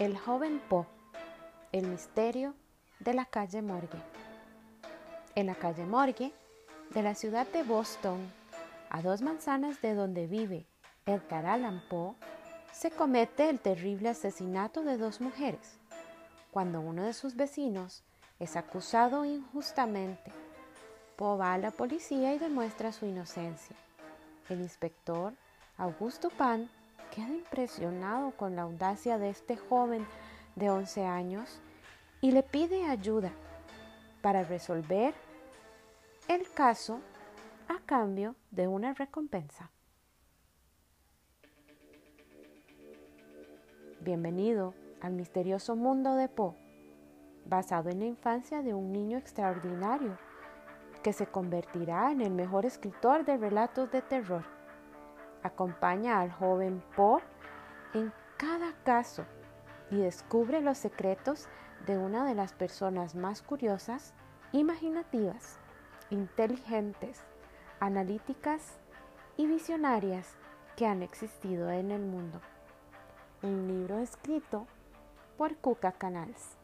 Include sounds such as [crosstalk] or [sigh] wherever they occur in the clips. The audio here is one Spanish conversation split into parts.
El joven Poe, el misterio de la calle Morgue. En la calle Morgue de la ciudad de Boston, a dos manzanas de donde vive Edgar Allan Poe, se comete el terrible asesinato de dos mujeres, cuando uno de sus vecinos es acusado injustamente. Poe va a la policía y demuestra su inocencia. El inspector Augusto Pan queda impresionado con la audacia de este joven de 11 años y le pide ayuda para resolver el caso a cambio de una recompensa. Bienvenido al misterioso mundo de Poe, basado en la infancia de un niño extraordinario que se convertirá en el mejor escritor de relatos de terror. Acompaña al joven Poe en cada caso y descubre los secretos de una de las personas más curiosas, imaginativas, inteligentes, analíticas y visionarias que han existido en el mundo. Un libro escrito por Cuca Canals.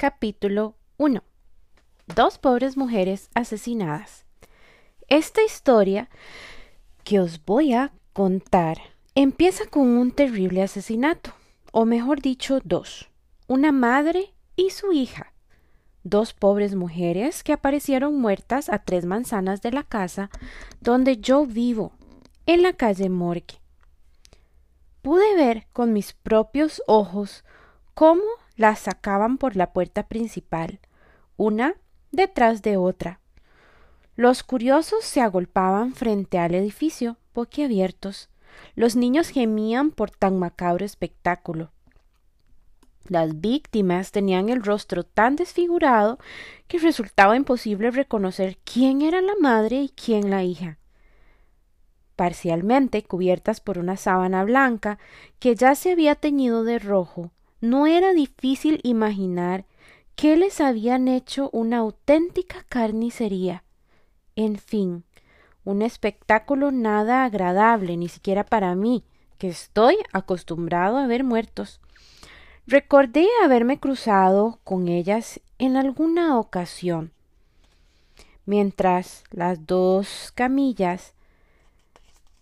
Capítulo 1. Dos pobres mujeres asesinadas. Esta historia que os voy a contar empieza con un terrible asesinato, o mejor dicho, dos. Una madre y su hija. Dos pobres mujeres que aparecieron muertas a tres manzanas de la casa donde yo vivo, en la calle Morgue. Pude ver con mis propios ojos cómo las sacaban por la puerta principal, una detrás de otra. Los curiosos se agolpaban frente al edificio, boquiabiertos. Los niños gemían por tan macabro espectáculo. Las víctimas tenían el rostro tan desfigurado que resultaba imposible reconocer quién era la madre y quién la hija. Parcialmente cubiertas por una sábana blanca que ya se había teñido de rojo, no era difícil imaginar que les habían hecho una auténtica carnicería. En fin, un espectáculo nada agradable, ni siquiera para mí, que estoy acostumbrado a ver muertos. Recordé haberme cruzado con ellas en alguna ocasión. Mientras las dos camillas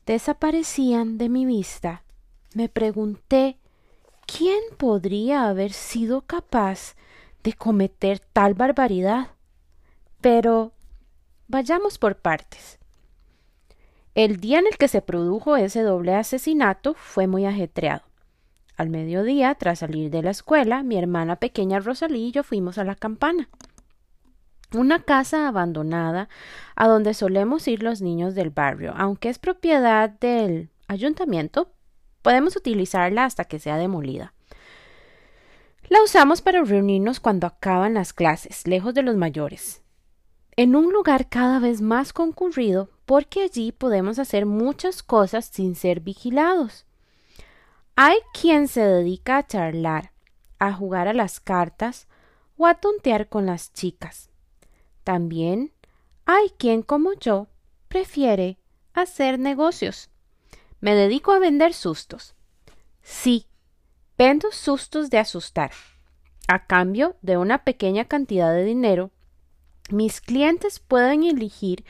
desaparecían de mi vista, me pregunté ¿Quién podría haber sido capaz de cometer tal barbaridad? Pero vayamos por partes. El día en el que se produjo ese doble asesinato fue muy ajetreado. Al mediodía, tras salir de la escuela, mi hermana pequeña Rosalí y yo fuimos a la campana, una casa abandonada a donde solemos ir los niños del barrio, aunque es propiedad del ayuntamiento, Podemos utilizarla hasta que sea demolida. La usamos para reunirnos cuando acaban las clases, lejos de los mayores. En un lugar cada vez más concurrido, porque allí podemos hacer muchas cosas sin ser vigilados. Hay quien se dedica a charlar, a jugar a las cartas o a tontear con las chicas. También hay quien, como yo, prefiere hacer negocios. Me dedico a vender sustos. Sí, vendo sustos de asustar. A cambio de una pequeña cantidad de dinero, mis clientes pueden elegir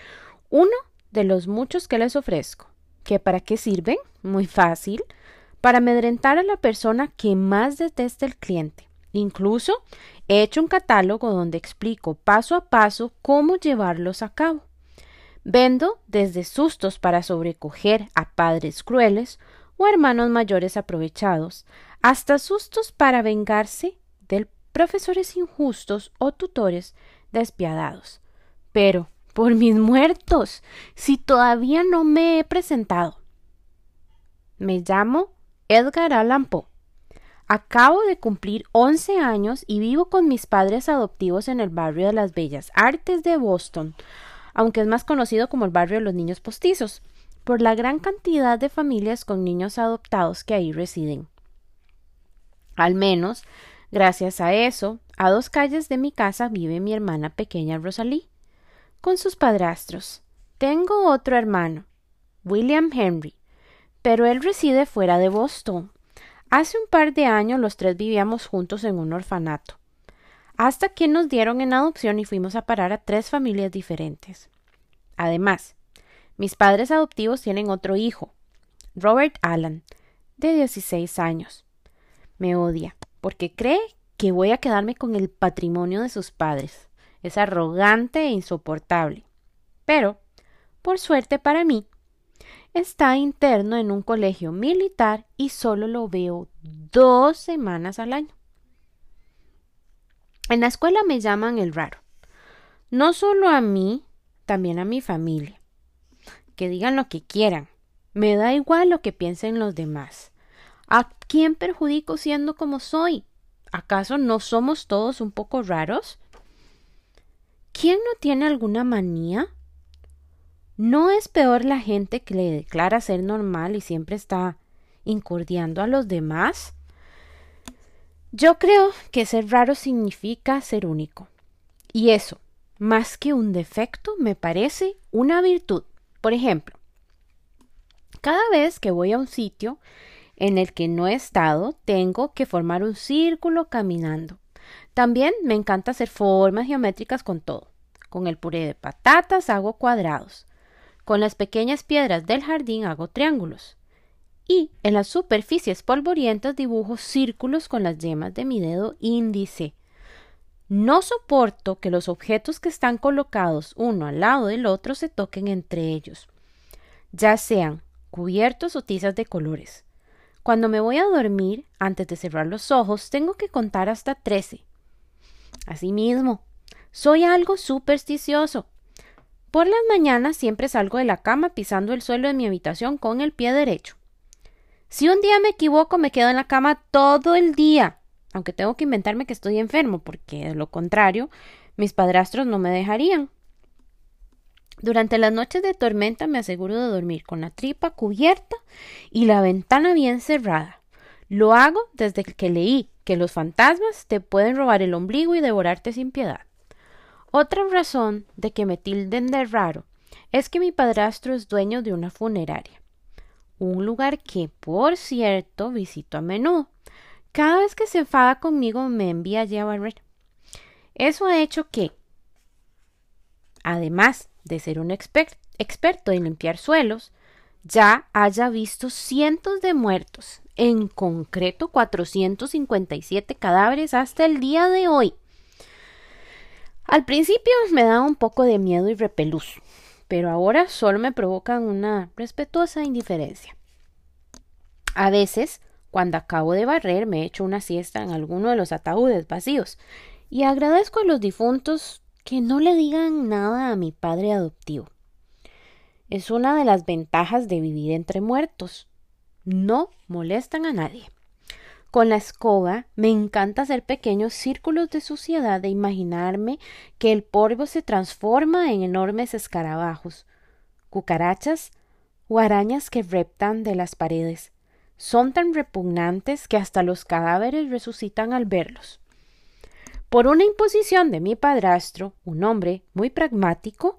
uno de los muchos que les ofrezco. ¿Qué para qué sirven? Muy fácil. Para amedrentar a la persona que más detesta el cliente. Incluso he hecho un catálogo donde explico paso a paso cómo llevarlos a cabo. Vendo desde sustos para sobrecoger a padres crueles o hermanos mayores aprovechados, hasta sustos para vengarse de profesores injustos o tutores despiadados. Pero, por mis muertos, si todavía no me he presentado. Me llamo Edgar Allan Poe. Acabo de cumplir once años y vivo con mis padres adoptivos en el barrio de las Bellas Artes de Boston, aunque es más conocido como el barrio de los niños postizos, por la gran cantidad de familias con niños adoptados que ahí residen. Al menos Gracias a eso, a dos calles de mi casa vive mi hermana pequeña Rosalie, con sus padrastros. Tengo otro hermano, William Henry, pero él reside fuera de Boston. Hace un par de años los tres vivíamos juntos en un orfanato, hasta que nos dieron en adopción y fuimos a parar a tres familias diferentes. Además, mis padres adoptivos tienen otro hijo, Robert Allen, de 16 años. Me odia, porque cree que voy a quedarme con el patrimonio de sus padres. Es arrogante e insoportable. Pero, por suerte para mí, está interno en un colegio militar y solo lo veo dos semanas al año. En la escuela me llaman el raro. No solo a mí, también a mi familia. Que digan lo que quieran. Me da igual lo que piensen los demás. ¿A quién perjudico siendo como soy? ¿Acaso no somos todos un poco raros? ¿Quién no tiene alguna manía? ¿No es peor la gente que le declara ser normal y siempre está incordiando a los demás? Yo creo que ser raro significa ser único. Y eso, más que un defecto, me parece una virtud. Por ejemplo, cada vez que voy a un sitio en el que no he estado, tengo que formar un círculo caminando. También me encanta hacer formas geométricas con todo. Con el puré de patatas hago cuadrados. Con las pequeñas piedras del jardín hago triángulos. Y en las superficies polvorientas dibujo círculos con las yemas de mi dedo índice. No soporto que los objetos que están colocados uno al lado del otro se toquen entre ellos, ya sean cubiertos o tizas de colores. Cuando me voy a dormir, antes de cerrar los ojos, tengo que contar hasta trece. Asimismo, soy algo supersticioso. Por las mañanas siempre salgo de la cama pisando el suelo de mi habitación con el pie derecho. Si un día me equivoco, me quedo en la cama todo el día, aunque tengo que inventarme que estoy enfermo, porque de lo contrario, mis padrastros no me dejarían. Durante las noches de tormenta me aseguro de dormir con la tripa cubierta y la ventana bien cerrada. Lo hago desde que leí que los fantasmas te pueden robar el ombligo y devorarte sin piedad. Otra razón de que me tilden de raro es que mi padrastro es dueño de una funeraria, un lugar que, por cierto, visito a menudo. Cada vez que se enfada conmigo me envía allí a barrer. Eso ha hecho que, además de ser un experto en limpiar suelos, ya haya visto cientos de muertos, en concreto 457 cadáveres hasta el día de hoy. Al principio me daba un poco de miedo y repelús, pero ahora solo me provocan una respetuosa indiferencia. A veces, cuando acabo de barrer, me echo una siesta en alguno de los ataúdes vacíos y agradezco a los difuntos que no le digan nada a mi padre adoptivo. Es una de las ventajas de vivir entre muertos. No molestan a nadie. Con la escoba me encanta hacer pequeños círculos de suciedad e imaginarme que el polvo se transforma en enormes escarabajos, cucarachas o arañas que reptan de las paredes. Son tan repugnantes que hasta los cadáveres resucitan al verlos. Por una imposición de mi padrastro, un hombre muy pragmático,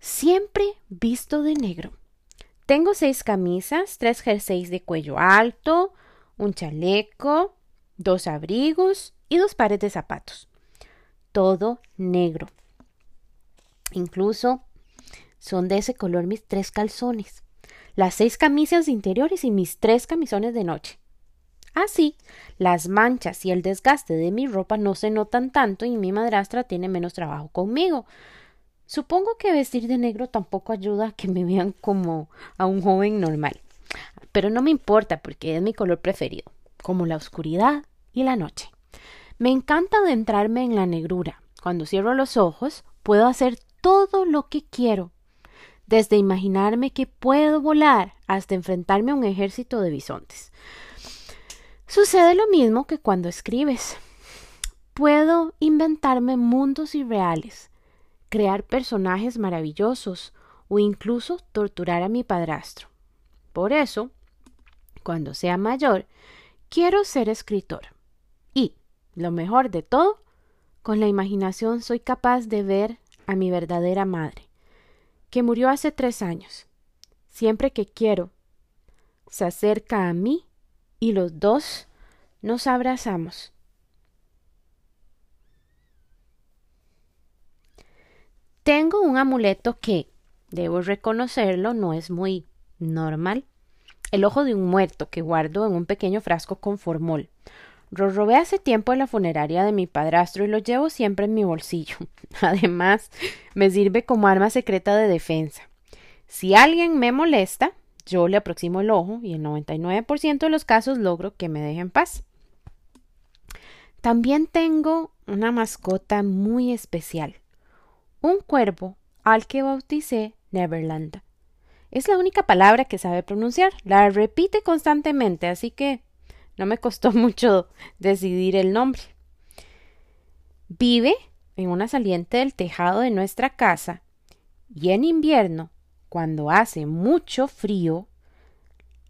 siempre visto de negro. Tengo seis camisas, tres jerseys de cuello alto, un chaleco, dos abrigos y dos pares de zapatos. Todo negro. Incluso son de ese color mis tres calzones, las seis camisas interiores y mis tres camisones de noche. Así, las manchas y el desgaste de mi ropa no se notan tanto y mi madrastra tiene menos trabajo conmigo. Supongo que vestir de negro tampoco ayuda a que me vean como a un joven normal pero no me importa porque es mi color preferido, como la oscuridad y la noche. Me encanta adentrarme en la negrura. Cuando cierro los ojos, puedo hacer todo lo que quiero, desde imaginarme que puedo volar hasta enfrentarme a un ejército de bisontes. Sucede lo mismo que cuando escribes. Puedo inventarme mundos irreales, crear personajes maravillosos o incluso torturar a mi padrastro. Por eso, cuando sea mayor, quiero ser escritor. Y, lo mejor de todo, con la imaginación soy capaz de ver a mi verdadera madre, que murió hace tres años. Siempre que quiero, se acerca a mí y los dos nos abrazamos. Tengo un amuleto que, debo reconocerlo, no es muy normal. El ojo de un muerto que guardo en un pequeño frasco con formol. Lo robé hace tiempo en la funeraria de mi padrastro y lo llevo siempre en mi bolsillo. [laughs] Además, me sirve como arma secreta de defensa. Si alguien me molesta, yo le aproximo el ojo y en 99% de los casos logro que me deje en paz. También tengo una mascota muy especial un cuervo al que bauticé Neverland. Es la única palabra que sabe pronunciar. La repite constantemente, así que no me costó [laughs] mucho decidir el nombre. Vive en una saliente del tejado de nuestra casa y en invierno, cuando hace mucho frío,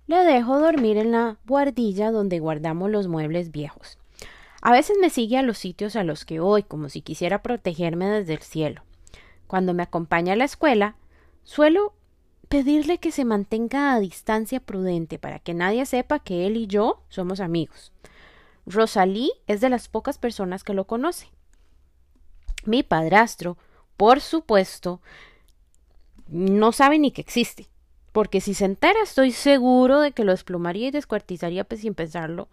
le dejo dormir en la guardilla donde guardamos los muebles viejos. A veces me sigue a los sitios a los que voy, como si quisiera protegerme desde el cielo. Cuando me acompaña a la escuela, suelo pedirle que se mantenga a distancia prudente para que nadie sepa que él y yo somos amigos. Rosalí es de las pocas personas que lo conoce. Mi padrastro, por supuesto, no sabe ni que existe, porque si se entera estoy seguro de que lo desplumaría y descuartizaría pues, sin pensarlo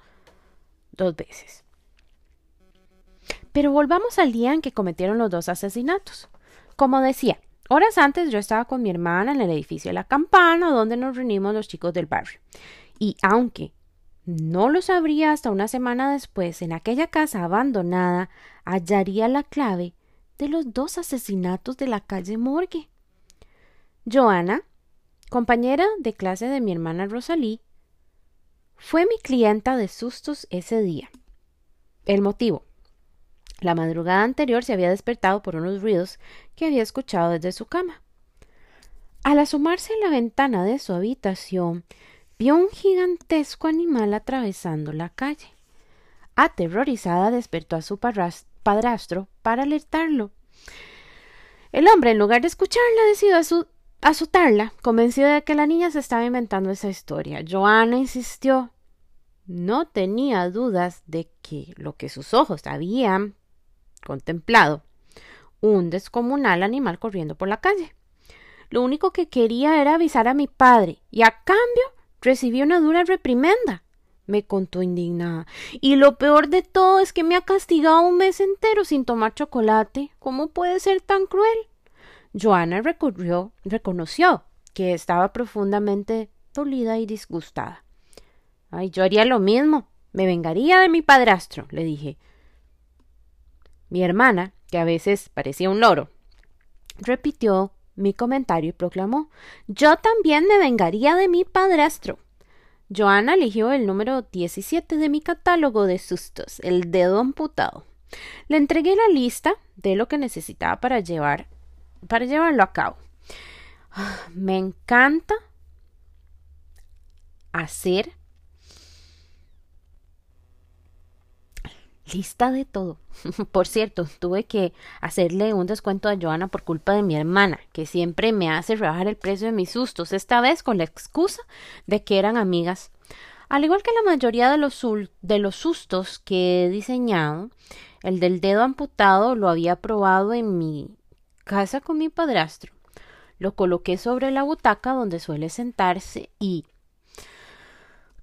dos veces. Pero volvamos al día en que cometieron los dos asesinatos. Como decía, horas antes yo estaba con mi hermana en el edificio de la campana donde nos reunimos los chicos del barrio. Y aunque no lo sabría hasta una semana después, en aquella casa abandonada hallaría la clave de los dos asesinatos de la calle Morgue. Joana, compañera de clase de mi hermana Rosalí, fue mi clienta de sustos ese día. El motivo la madrugada anterior se había despertado por unos ruidos que había escuchado desde su cama. Al asomarse en la ventana de su habitación, vio un gigantesco animal atravesando la calle. Aterrorizada despertó a su padrastro para alertarlo. El hombre, en lugar de escucharla, decidió azotarla, convencido de que la niña se estaba inventando esa historia. Joana insistió. No tenía dudas de que lo que sus ojos habían contemplado un descomunal animal corriendo por la calle. Lo único que quería era avisar a mi padre, y a cambio recibí una dura reprimenda, me contó indignada. Y lo peor de todo es que me ha castigado un mes entero sin tomar chocolate. ¿Cómo puede ser tan cruel? Joana recurrió, reconoció que estaba profundamente dolida y disgustada. Ay, yo haría lo mismo. Me vengaría de mi padrastro, le dije. Mi hermana, que a veces parecía un loro, repitió mi comentario y proclamó Yo también me vengaría de mi padrastro. Joana eligió el número 17 de mi catálogo de sustos, el dedo amputado. Le entregué la lista de lo que necesitaba para llevar para llevarlo a cabo. Me encanta hacer lista de todo. [laughs] Por cierto, tuve que hacerle un descuento a Joana por culpa de mi hermana, que siempre me hace rebajar el precio de mis sustos, esta vez con la excusa de que eran amigas. Al igual que la mayoría de los, de los sustos que he diseñado, el del dedo amputado lo había probado en mi casa con mi padrastro. Lo coloqué sobre la butaca donde suele sentarse y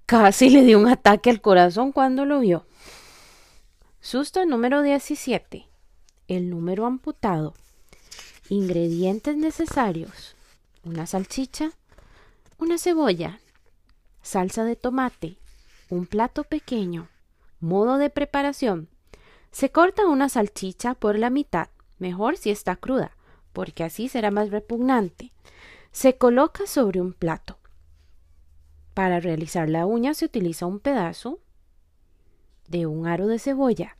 casi le dio un ataque al corazón cuando lo vio. Susto número 17. El número amputado. Ingredientes necesarios. Una salchicha, una cebolla, salsa de tomate, un plato pequeño. Modo de preparación. Se corta una salchicha por la mitad, mejor si está cruda, porque así será más repugnante. Se coloca sobre un plato. Para realizar la uña se utiliza un pedazo de un aro de cebolla.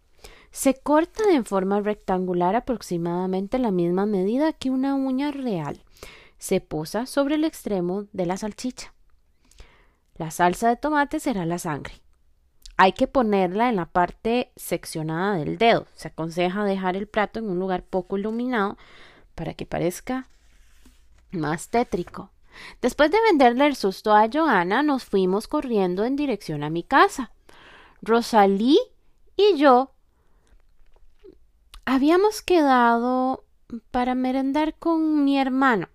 Se corta en forma rectangular aproximadamente la misma medida que una uña real. Se posa sobre el extremo de la salchicha. La salsa de tomate será la sangre. hay que ponerla en la parte seccionada del dedo. Se aconseja dejar el plato en un lugar poco iluminado para que parezca más tétrico. Después de venderle el susto a Joana, nos fuimos corriendo en dirección a mi casa. Rosalí y yo habíamos quedado para merendar con mi hermano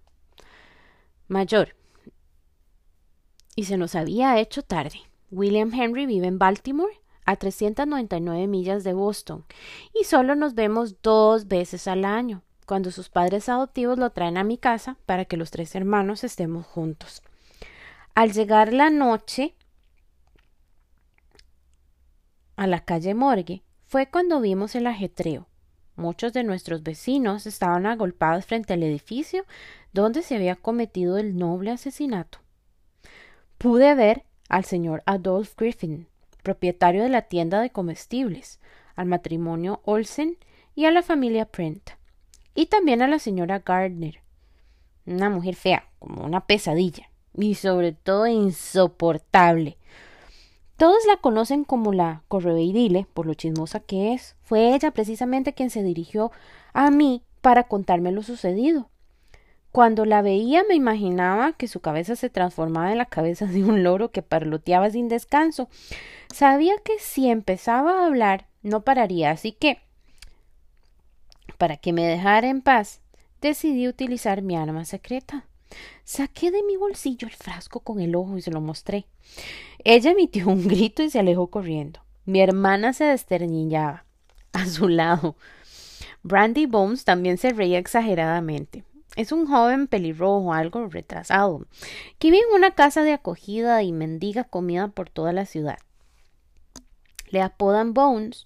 mayor y se nos había hecho tarde. William Henry vive en Baltimore, a 399 millas de Boston, y solo nos vemos dos veces al año, cuando sus padres adoptivos lo traen a mi casa para que los tres hermanos estemos juntos. Al llegar la noche a la calle Morgue, fue cuando vimos el ajetreo. Muchos de nuestros vecinos estaban agolpados frente al edificio donde se había cometido el noble asesinato. Pude ver al señor Adolf Griffin, propietario de la tienda de comestibles, al matrimonio Olsen y a la familia Print, y también a la señora Gardner, una mujer fea, como una pesadilla, y sobre todo insoportable. Todos la conocen como la correveidile por lo chismosa que es. Fue ella precisamente quien se dirigió a mí para contarme lo sucedido. Cuando la veía me imaginaba que su cabeza se transformaba en la cabeza de un loro que parloteaba sin descanso. Sabía que si empezaba a hablar no pararía, así que para que me dejara en paz, decidí utilizar mi arma secreta. Saqué de mi bolsillo el frasco con el ojo y se lo mostré. Ella emitió un grito y se alejó corriendo. Mi hermana se desternillaba. A su lado. Brandy Bones también se reía exageradamente. Es un joven pelirrojo, algo retrasado, que vive en una casa de acogida y mendiga comida por toda la ciudad. Le apodan Bones,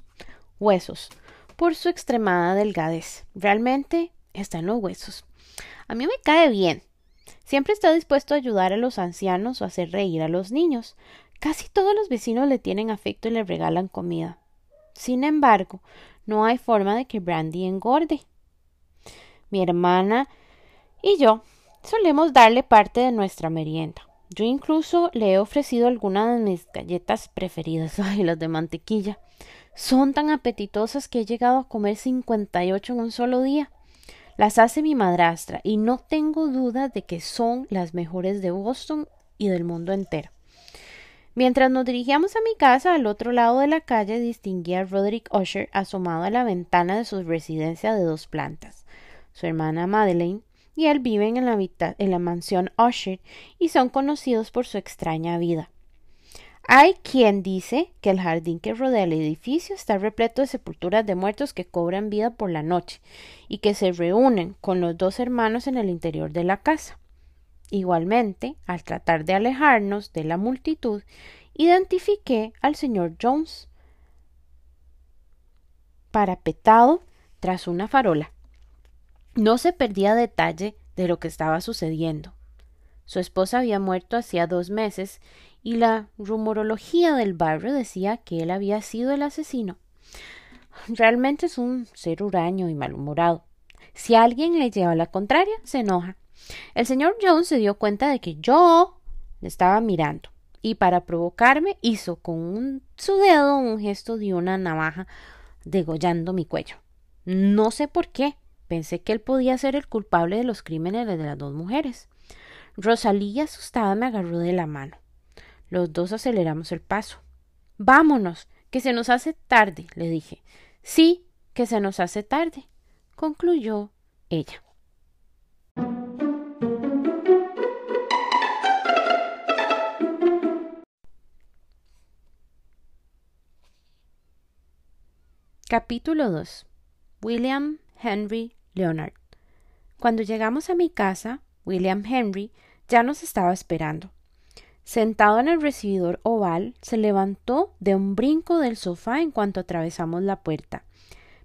huesos, por su extremada delgadez. Realmente está en los huesos. A mí me cae bien. Siempre está dispuesto a ayudar a los ancianos o hacer reír a los niños. Casi todos los vecinos le tienen afecto y le regalan comida. Sin embargo, no hay forma de que Brandy engorde. Mi hermana y yo solemos darle parte de nuestra merienda. Yo incluso le he ofrecido algunas de mis galletas preferidas, [laughs] ay, las de mantequilla. Son tan apetitosas que he llegado a comer cincuenta y ocho en un solo día. Las hace mi madrastra y no tengo duda de que son las mejores de Boston y del mundo entero. Mientras nos dirigíamos a mi casa, al otro lado de la calle distinguí a Roderick Usher asomado a la ventana de su residencia de dos plantas. Su hermana Madeleine y él viven en la, en la mansión Usher y son conocidos por su extraña vida. Hay quien dice que el jardín que rodea el edificio está repleto de sepulturas de muertos que cobran vida por la noche y que se reúnen con los dos hermanos en el interior de la casa. Igualmente, al tratar de alejarnos de la multitud, identifiqué al señor Jones parapetado tras una farola. No se perdía detalle de lo que estaba sucediendo. Su esposa había muerto hacía dos meses y la rumorología del barrio decía que él había sido el asesino. Realmente es un ser huraño y malhumorado. Si alguien le lleva la contraria, se enoja. El señor Jones se dio cuenta de que yo le estaba mirando y para provocarme hizo con su dedo un gesto de una navaja degollando mi cuello. No sé por qué, Pensé que él podía ser el culpable de los crímenes de las dos mujeres. Rosalía, asustada, me agarró de la mano. Los dos aceleramos el paso. Vámonos, que se nos hace tarde, le dije. Sí, que se nos hace tarde, concluyó ella. Capítulo 2 William Henry Leonard. Cuando llegamos a mi casa, William Henry ya nos estaba esperando. Sentado en el recibidor oval, se levantó de un brinco del sofá en cuanto atravesamos la puerta.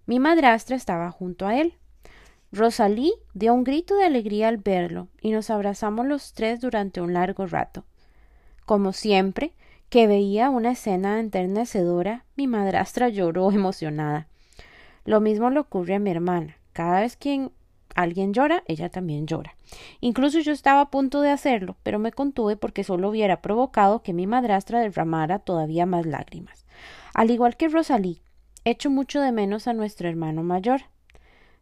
Mi madrastra estaba junto a él. Rosalí dio un grito de alegría al verlo y nos abrazamos los tres durante un largo rato. Como siempre, que veía una escena enternecedora, mi madrastra lloró emocionada. Lo mismo le ocurre a mi hermana. Cada vez que alguien llora, ella también llora. Incluso yo estaba a punto de hacerlo, pero me contuve porque solo hubiera provocado que mi madrastra derramara todavía más lágrimas. Al igual que Rosalí, echo mucho de menos a nuestro hermano mayor.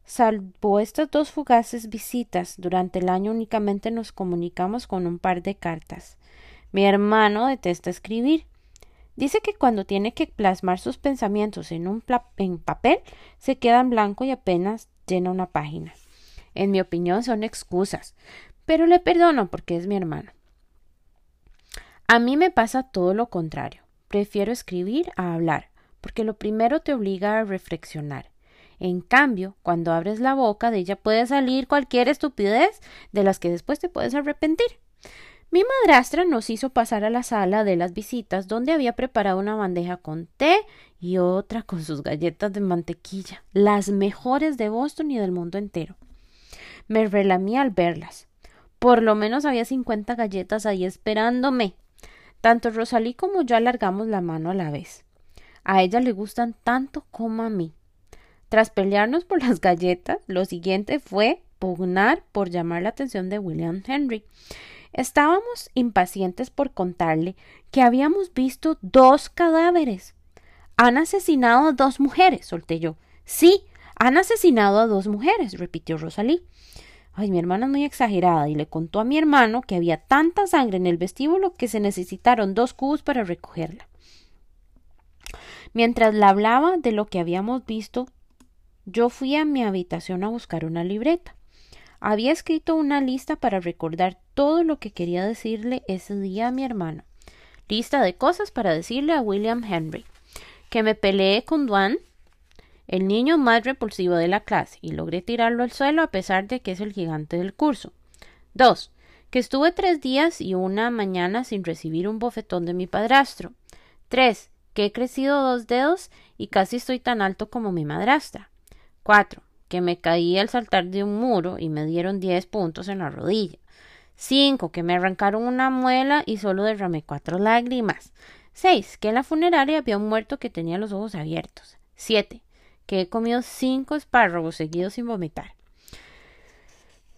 Salvo estas dos fugaces visitas, durante el año únicamente nos comunicamos con un par de cartas. Mi hermano detesta escribir. Dice que cuando tiene que plasmar sus pensamientos en un en papel, se queda en blanco y apenas llena una página. En mi opinión son excusas, pero le perdono porque es mi hermano. A mí me pasa todo lo contrario. Prefiero escribir a hablar, porque lo primero te obliga a reflexionar. En cambio, cuando abres la boca de ella puede salir cualquier estupidez de las que después te puedes arrepentir. Mi madrastra nos hizo pasar a la sala de las visitas donde había preparado una bandeja con té y otra con sus galletas de mantequilla, las mejores de Boston y del mundo entero. Me relamí al verlas. Por lo menos había cincuenta galletas ahí esperándome. Tanto Rosalí como yo alargamos la mano a la vez. A ella le gustan tanto como a mí. Tras pelearnos por las galletas, lo siguiente fue pugnar por llamar la atención de William Henry. Estábamos impacientes por contarle que habíamos visto dos cadáveres. Han asesinado a dos mujeres, solté yo. Sí, han asesinado a dos mujeres, repitió Rosalí. Ay, mi hermana es muy exagerada y le contó a mi hermano que había tanta sangre en el vestíbulo que se necesitaron dos cubos para recogerla. Mientras la hablaba de lo que habíamos visto, yo fui a mi habitación a buscar una libreta. Había escrito una lista para recordar todo lo que quería decirle ese día a mi hermano. Lista de cosas para decirle a William Henry. Que me peleé con Duane, el niño más repulsivo de la clase, y logré tirarlo al suelo a pesar de que es el gigante del curso. 2. Que estuve tres días y una mañana sin recibir un bofetón de mi padrastro. 3. Que he crecido dos dedos y casi estoy tan alto como mi madrastra. 4 que me caí al saltar de un muro y me dieron diez puntos en la rodilla. Cinco, que me arrancaron una muela y solo derramé cuatro lágrimas. Seis, que en la funeraria había un muerto que tenía los ojos abiertos. Siete, he comido cinco espárragos seguidos sin vomitar.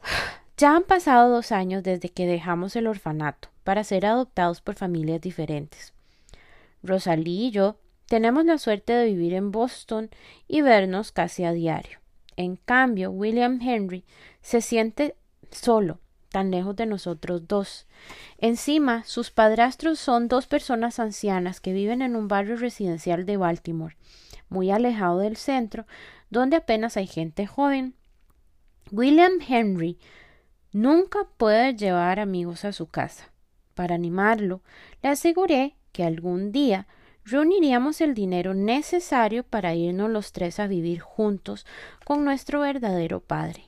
[sighs] Ya han pasado dos años desde que dejamos el orfanato para ser adoptados por familias diferentes. Rosalí y yo tenemos la suerte de vivir en Boston y vernos casi a diario. En cambio, William Henry se siente solo, tan lejos de nosotros dos. Encima, sus padrastros son dos personas ancianas que viven en un barrio residencial de Baltimore, muy alejado del centro, donde apenas hay gente joven. William Henry nunca puede llevar amigos a su casa. Para animarlo, le aseguré que algún día reuniríamos el dinero necesario para irnos los tres a vivir juntos con nuestro verdadero padre.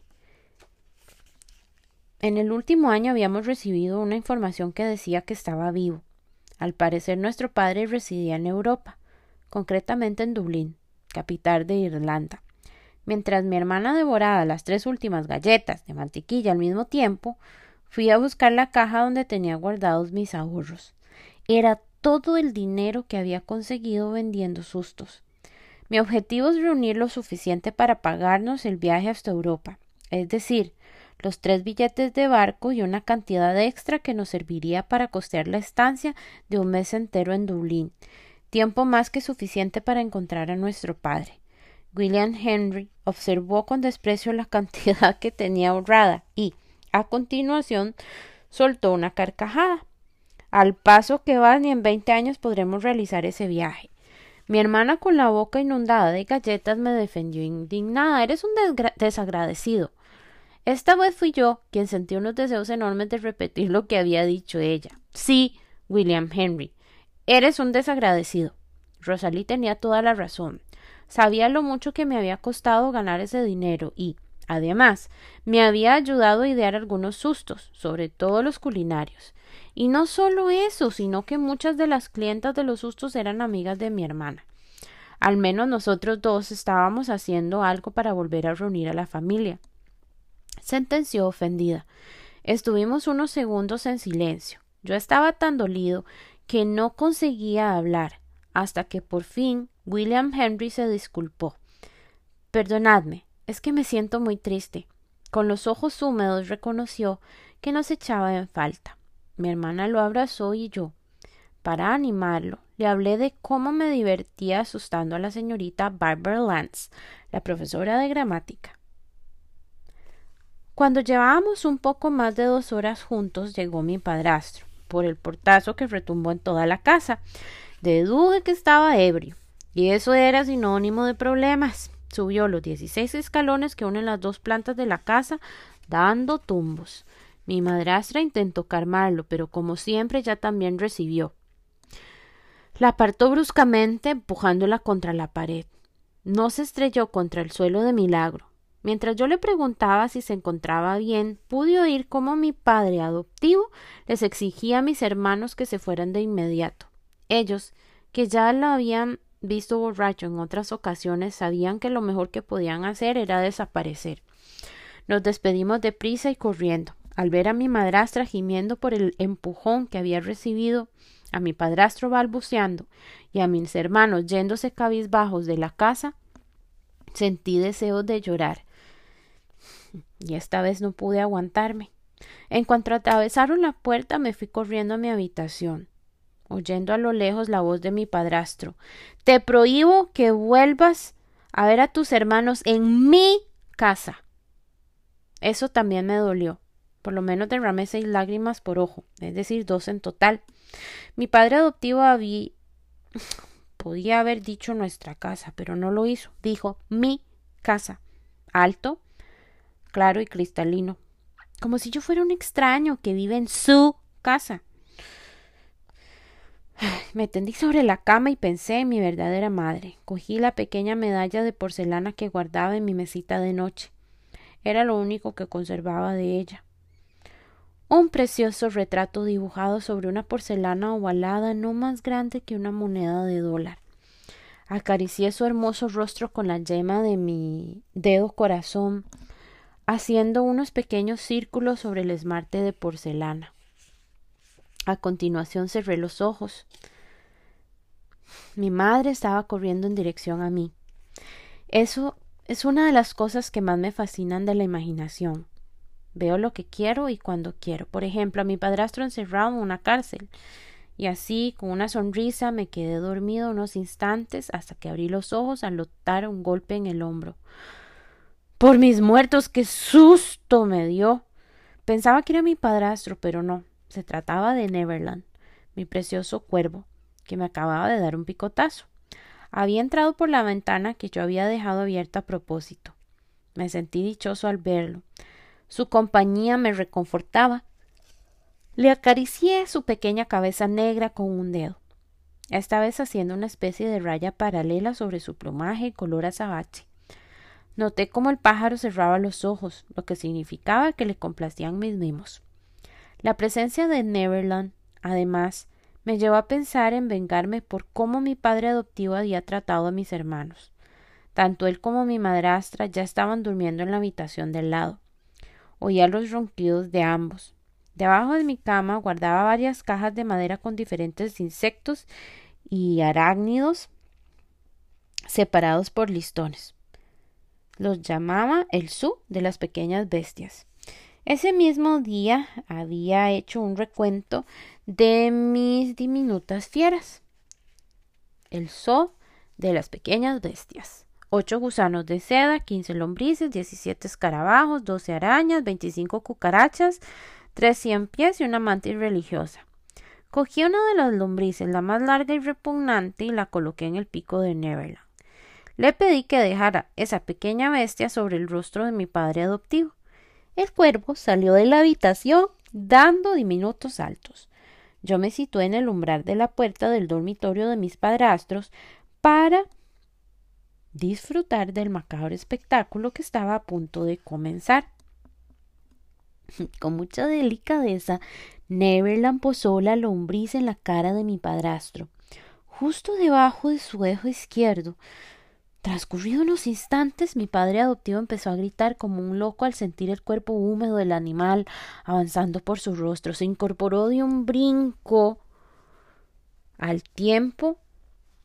En el último año habíamos recibido una información que decía que estaba vivo. Al parecer nuestro padre residía en Europa, concretamente en Dublín, capital de Irlanda. Mientras mi hermana devoraba las tres últimas galletas de mantequilla al mismo tiempo, fui a buscar la caja donde tenía guardados mis ahorros. Era todo el dinero que había conseguido vendiendo sustos. Mi objetivo es reunir lo suficiente para pagarnos el viaje hasta Europa, es decir, los tres billetes de barco y una cantidad extra que nos serviría para costear la estancia de un mes entero en Dublín, tiempo más que suficiente para encontrar a nuestro padre. William Henry observó con desprecio la [laughs] cantidad que tenía ahorrada y, a continuación, soltó una carcajada. Al paso que va, ni en veinte años podremos realizar ese viaje. Mi hermana con la boca inundada de galletas me defendió indignada. Eres un desagradecido. Esta vez fui yo quien sentí unos deseos enormes de repetir lo que había dicho ella. Sí, William Henry, eres un desagradecido. Rosalie tenía toda la razón. Sabía lo mucho que me había costado ganar ese dinero y, además, me había ayudado a idear algunos sustos, sobre todo los culinarios. Y no solo eso, sino que muchas de las clientas de los sustos eran amigas de mi hermana. Al menos nosotros dos estábamos haciendo algo para volver a reunir a la familia. Sentenció ofendida. Estuvimos unos segundos en silencio. Yo estaba tan dolido que no conseguía hablar, hasta que por fin William Henry se disculpó. Perdonadme, es que me siento muy triste. Con los ojos húmedos reconoció que nos echaba en falta. Mi hermana lo abrazó y yo, para animarlo, le hablé de cómo me divertía asustando a la señorita Barbara Lance, la profesora de gramática. Cuando llevábamos un poco más de dos horas juntos, llegó mi padrastro, por el portazo que retumbó en toda la casa. Deduje que estaba ebrio, y eso era sinónimo de problemas. Subió los dieciséis escalones que unen las dos plantas de la casa, dando tumbos. Mi madrastra intentó calmarlo, pero como siempre ya también recibió. La apartó bruscamente, empujándola contra la pared. No se estrelló contra el suelo de milagro. Mientras yo le preguntaba si se encontraba bien, pude oír cómo mi padre adoptivo les exigía a mis hermanos que se fueran de inmediato. Ellos, que ya lo habían visto borracho en otras ocasiones, sabían que lo mejor que podían hacer era desaparecer. Nos despedimos deprisa y corriendo. Al ver a mi madrastra gimiendo por el empujón que había recibido, a mi padrastro balbuceando y a mis hermanos yéndose cabizbajos de la casa, sentí deseos de llorar. Y esta vez no pude aguantarme. En cuanto atravesaron la puerta me fui corriendo a mi habitación, oyendo a lo lejos la voz de mi padrastro. Te prohíbo que vuelvas a ver a tus hermanos en mi casa. Eso también me dolió. Por lo menos derramé seis lágrimas por ojo, es decir, dos en total. Mi padre adoptivo había [laughs] podía haber dicho nuestra casa, pero no lo hizo. Dijo mi casa. Alto, claro y cristalino. Como si yo fuera un extraño que vive en su casa. Me tendí sobre la cama y pensé en mi verdadera madre. Cogí la pequeña medalla de porcelana que guardaba en mi mesita de noche. Era lo único que conservaba de ella un precioso retrato dibujado sobre una porcelana ovalada no más grande que una moneda de dólar. Acaricié su hermoso rostro con la yema de mi dedo corazón, haciendo unos pequeños círculos sobre el esmarte de porcelana. A continuación cerré los ojos. Mi madre estaba corriendo en dirección a mí. Eso es una de las cosas que más me fascinan de la imaginación. Veo lo que quiero y cuando quiero. Por ejemplo, a mi padrastro encerrado en una cárcel. Y así, con una sonrisa, me quedé dormido unos instantes hasta que abrí los ojos al notar un golpe en el hombro. Por mis muertos, qué susto me dio. Pensaba que era mi padrastro, pero no. Se trataba de Neverland, mi precioso cuervo, que me acababa de dar un picotazo. Había entrado por la ventana que yo había dejado abierta a propósito. Me sentí dichoso al verlo. Su compañía me reconfortaba. Le acaricié su pequeña cabeza negra con un dedo, esta vez haciendo una especie de raya paralela sobre su plumaje color azabache. Noté cómo el pájaro cerraba los ojos, lo que significaba que le complacían mis mimos. La presencia de Neverland, además, me llevó a pensar en vengarme por cómo mi padre adoptivo había tratado a mis hermanos. Tanto él como mi madrastra ya estaban durmiendo en la habitación del lado. Oía los ronquidos de ambos. Debajo de mi cama guardaba varias cajas de madera con diferentes insectos y arácnidos separados por listones. Los llamaba el su de las pequeñas bestias. Ese mismo día había hecho un recuento de mis diminutas fieras. El so de las pequeñas bestias ocho gusanos de seda, quince lombrices, diecisiete escarabajos, doce arañas, veinticinco cucarachas, tres cien pies y una mantis religiosa. Cogí una de las lombrices, la más larga y repugnante, y la coloqué en el pico de Neverland. Le pedí que dejara esa pequeña bestia sobre el rostro de mi padre adoptivo. El cuervo salió de la habitación dando diminutos saltos. Yo me situé en el umbral de la puerta del dormitorio de mis padrastros para disfrutar del macabro espectáculo que estaba a punto de comenzar. [laughs] Con mucha delicadeza, Neverland posó la lombriz en la cara de mi padrastro, justo debajo de su ojo izquierdo. Transcurridos unos instantes, mi padre adoptivo empezó a gritar como un loco al sentir el cuerpo húmedo del animal avanzando por su rostro. Se incorporó de un brinco al tiempo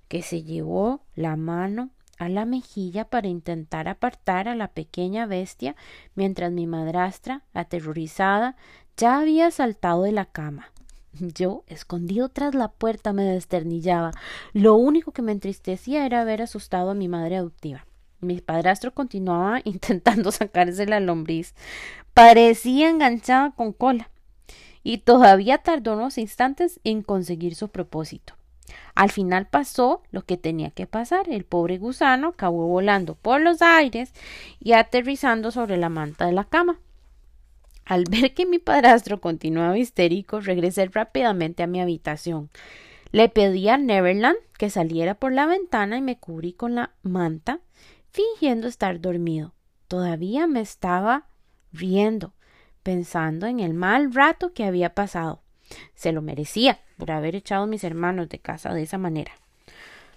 que se llevó la mano a la mejilla para intentar apartar a la pequeña bestia mientras mi madrastra, aterrorizada, ya había saltado de la cama. Yo, escondido tras la puerta, me desternillaba. Lo único que me entristecía era haber asustado a mi madre adoptiva. Mi padrastro continuaba [laughs] intentando sacarse la lombriz. Parecía enganchada con cola. Y todavía tardó unos instantes en conseguir su propósito. Al final pasó lo que tenía que pasar. El pobre gusano acabó volando por los aires y aterrizando sobre la manta de la cama. Al ver que mi padrastro continuaba histérico, regresé rápidamente a mi habitación. Le pedí a Neverland que saliera por la ventana y me cubrí con la manta, fingiendo estar dormido. Todavía me estaba riendo, pensando en el mal rato que había pasado. Se lo merecía por haber echado a mis hermanos de casa de esa manera.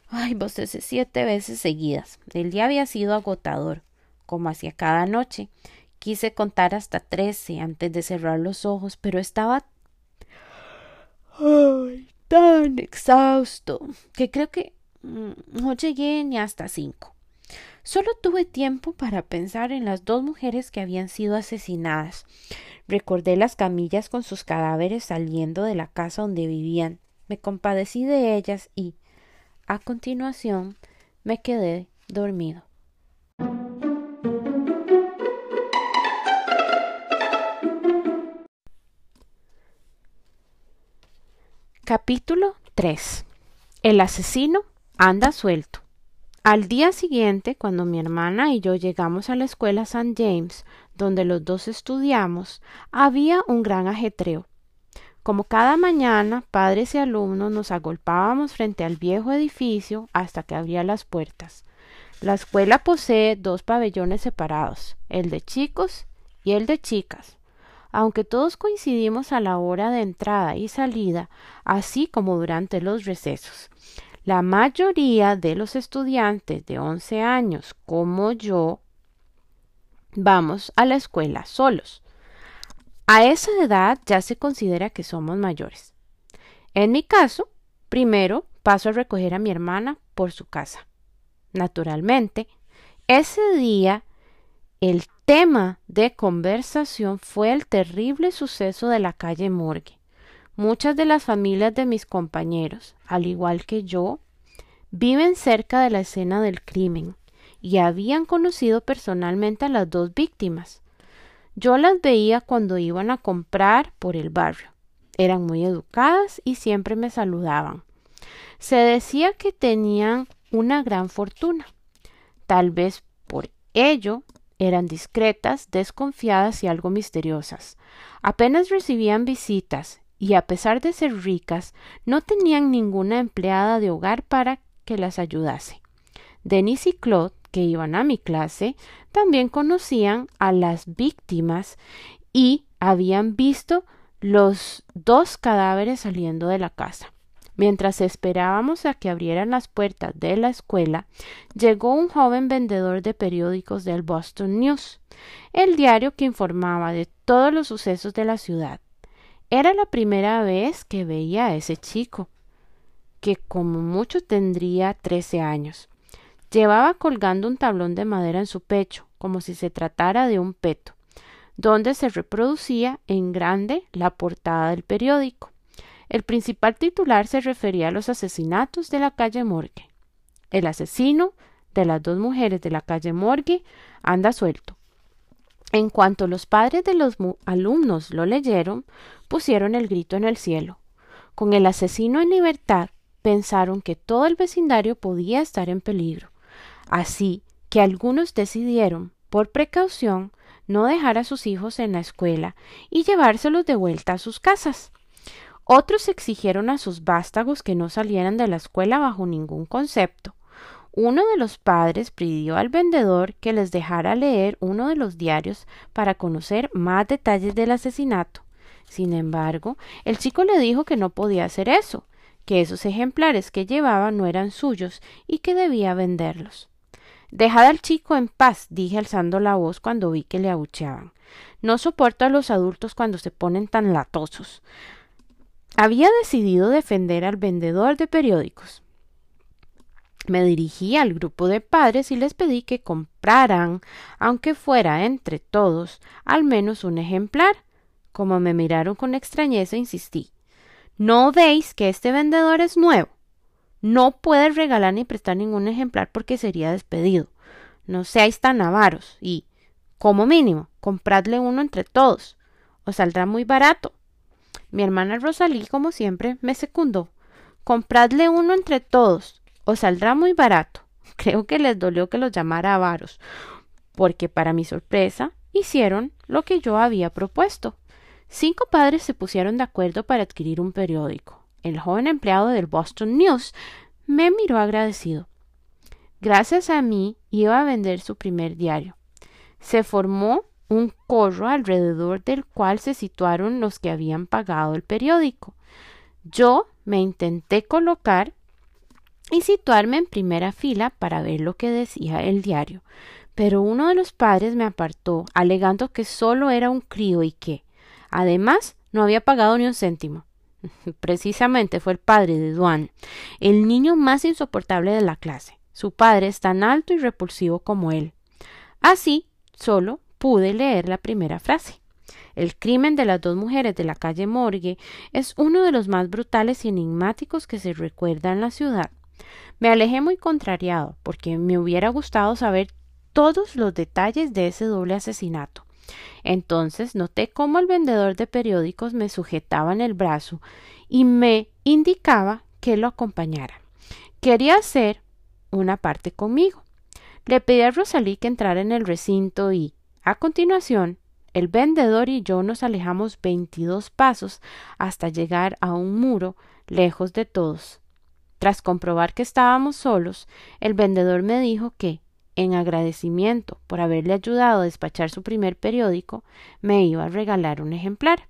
Ay, bostecé siete veces seguidas. El día había sido agotador, como hacía cada noche, Quise contar hasta trece antes de cerrar los ojos, pero estaba tan exhausto que creo que mm, no llegué ni hasta cinco. Solo tuve tiempo para pensar en las dos mujeres que habían sido asesinadas. Recordé las camillas con sus cadáveres saliendo de la casa donde vivían. Me compadecí de ellas y, a continuación, me quedé dormido. Capítulo 3 El asesino anda suelto. Al día siguiente, cuando mi hermana y yo llegamos a la escuela St. James, donde los dos estudiamos, había un gran ajetreo. Como cada mañana, padres y alumnos nos agolpábamos frente al viejo edificio hasta que abría las puertas. La escuela posee dos pabellones separados, el de chicos y el de chicas aunque todos coincidimos a la hora de entrada y salida, así como durante los recesos. La mayoría de los estudiantes de once años, como yo, vamos a la escuela solos. A esa edad ya se considera que somos mayores. En mi caso, primero paso a recoger a mi hermana por su casa. Naturalmente, ese día el tema de conversación fue el terrible suceso de la calle Morgue. Muchas de las familias de mis compañeros, al igual que yo, viven cerca de la escena del crimen y habían conocido personalmente a las dos víctimas. Yo las veía cuando iban a comprar por el barrio. Eran muy educadas y siempre me saludaban. Se decía que tenían una gran fortuna. Tal vez por ello eran discretas, desconfiadas y algo misteriosas. Apenas recibían visitas y a pesar de ser ricas, no tenían ninguna empleada de hogar para que las ayudase. Denis y Claude, que iban a mi clase, también conocían a las víctimas y habían visto los dos cadáveres saliendo de la casa. Mientras esperábamos a que abrieran las puertas de la escuela, llegó un joven vendedor de periódicos del Boston News, el diario que informaba de todos los sucesos de la ciudad. Era la primera vez que veía a ese chico, que como mucho tendría trece años. Llevaba colgando un tablón de madera en su pecho, como si se tratara de un peto, donde se reproducía en grande la portada del periódico. El principal titular se refería a los asesinatos de la calle Morgue. El asesino de las dos mujeres de la calle Morgue anda suelto. En cuanto los padres de los alumnos lo leyeron, pusieron el grito en el cielo. Con el asesino en libertad, pensaron que todo el vecindario podía estar en peligro. Así que algunos decidieron, por precaución, no dejar a sus hijos en la escuela y llevárselos de vuelta a sus casas. Otros exigieron a sus vástagos que no salieran de la escuela bajo ningún concepto. Uno de los padres pidió al vendedor que les dejara leer uno de los diarios para conocer más detalles del asesinato. Sin embargo, el chico le dijo que no podía hacer eso, que esos ejemplares que llevaba no eran suyos y que debía venderlos. Dejad al chico en paz, dije alzando la voz cuando vi que le abucheaban. No soporto a los adultos cuando se ponen tan latosos había decidido defender al vendedor de periódicos. Me dirigí al grupo de padres y les pedí que compraran, aunque fuera entre todos, al menos un ejemplar. Como me miraron con extrañeza, insistí. ¿No veis que este vendedor es nuevo? No puede regalar ni prestar ningún ejemplar porque sería despedido. No seáis tan avaros y, como mínimo, compradle uno entre todos. Os saldrá muy barato. Mi hermana Rosalí, como siempre, me secundó. Compradle uno entre todos os saldrá muy barato. [laughs] Creo que les dolió que los llamara avaros, porque para mi sorpresa hicieron lo que yo había propuesto. Cinco padres se pusieron de acuerdo para adquirir un periódico. El joven empleado del Boston News me miró agradecido. Gracias a mí iba a vender su primer diario. Se formó un corro alrededor del cual se situaron los que habían pagado el periódico. Yo me intenté colocar y situarme en primera fila para ver lo que decía el diario. Pero uno de los padres me apartó, alegando que solo era un crío y que, además, no había pagado ni un céntimo. [laughs] Precisamente fue el padre de Duan, el niño más insoportable de la clase. Su padre es tan alto y repulsivo como él. Así, solo pude leer la primera frase. El crimen de las dos mujeres de la calle Morgue es uno de los más brutales y enigmáticos que se recuerda en la ciudad. Me alejé muy contrariado, porque me hubiera gustado saber todos los detalles de ese doble asesinato. Entonces noté cómo el vendedor de periódicos me sujetaba en el brazo y me indicaba que lo acompañara. Quería hacer una parte conmigo. Le pedí a Rosalí que entrara en el recinto y, a continuación, el vendedor y yo nos alejamos veintidós pasos hasta llegar a un muro lejos de todos. Tras comprobar que estábamos solos, el vendedor me dijo que, en agradecimiento por haberle ayudado a despachar su primer periódico, me iba a regalar un ejemplar.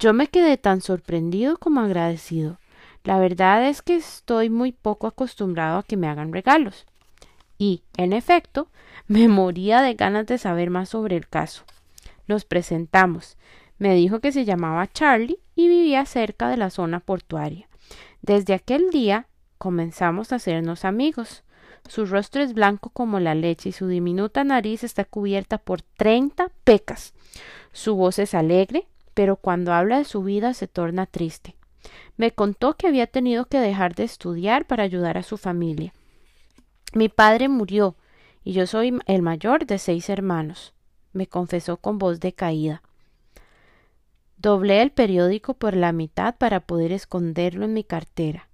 Yo me quedé tan sorprendido como agradecido. La verdad es que estoy muy poco acostumbrado a que me hagan regalos. Y, en efecto, [laughs] me moría de ganas de saber más sobre el caso. Nos presentamos. Me dijo que se llamaba Charlie y vivía cerca de la zona portuaria. Desde aquel día comenzamos a hacernos amigos. Su rostro es blanco como la leche y su diminuta nariz está cubierta por treinta pecas. Su voz es alegre, pero cuando habla de su vida se torna triste. Me contó que había tenido que dejar de estudiar para ayudar a su familia. Mi padre murió y yo soy el mayor de seis hermanos, me confesó con voz decaída. Doblé el periódico por la mitad para poder esconderlo en mi cartera.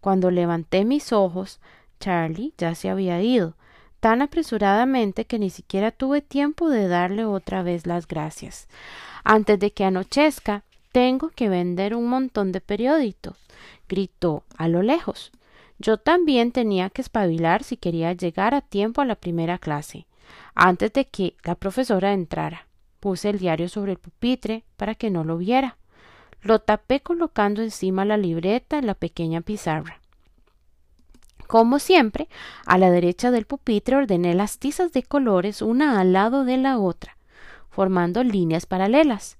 Cuando levanté mis ojos, Charlie ya se había ido, tan apresuradamente que ni siquiera tuve tiempo de darle otra vez las gracias. Antes de que anochezca, tengo que vender un montón de periódicos, gritó a lo lejos. Yo también tenía que espabilar si quería llegar a tiempo a la primera clase, antes de que la profesora entrara. Puse el diario sobre el pupitre para que no lo viera. Lo tapé colocando encima la libreta en la pequeña pizarra. Como siempre, a la derecha del pupitre ordené las tizas de colores una al lado de la otra, formando líneas paralelas.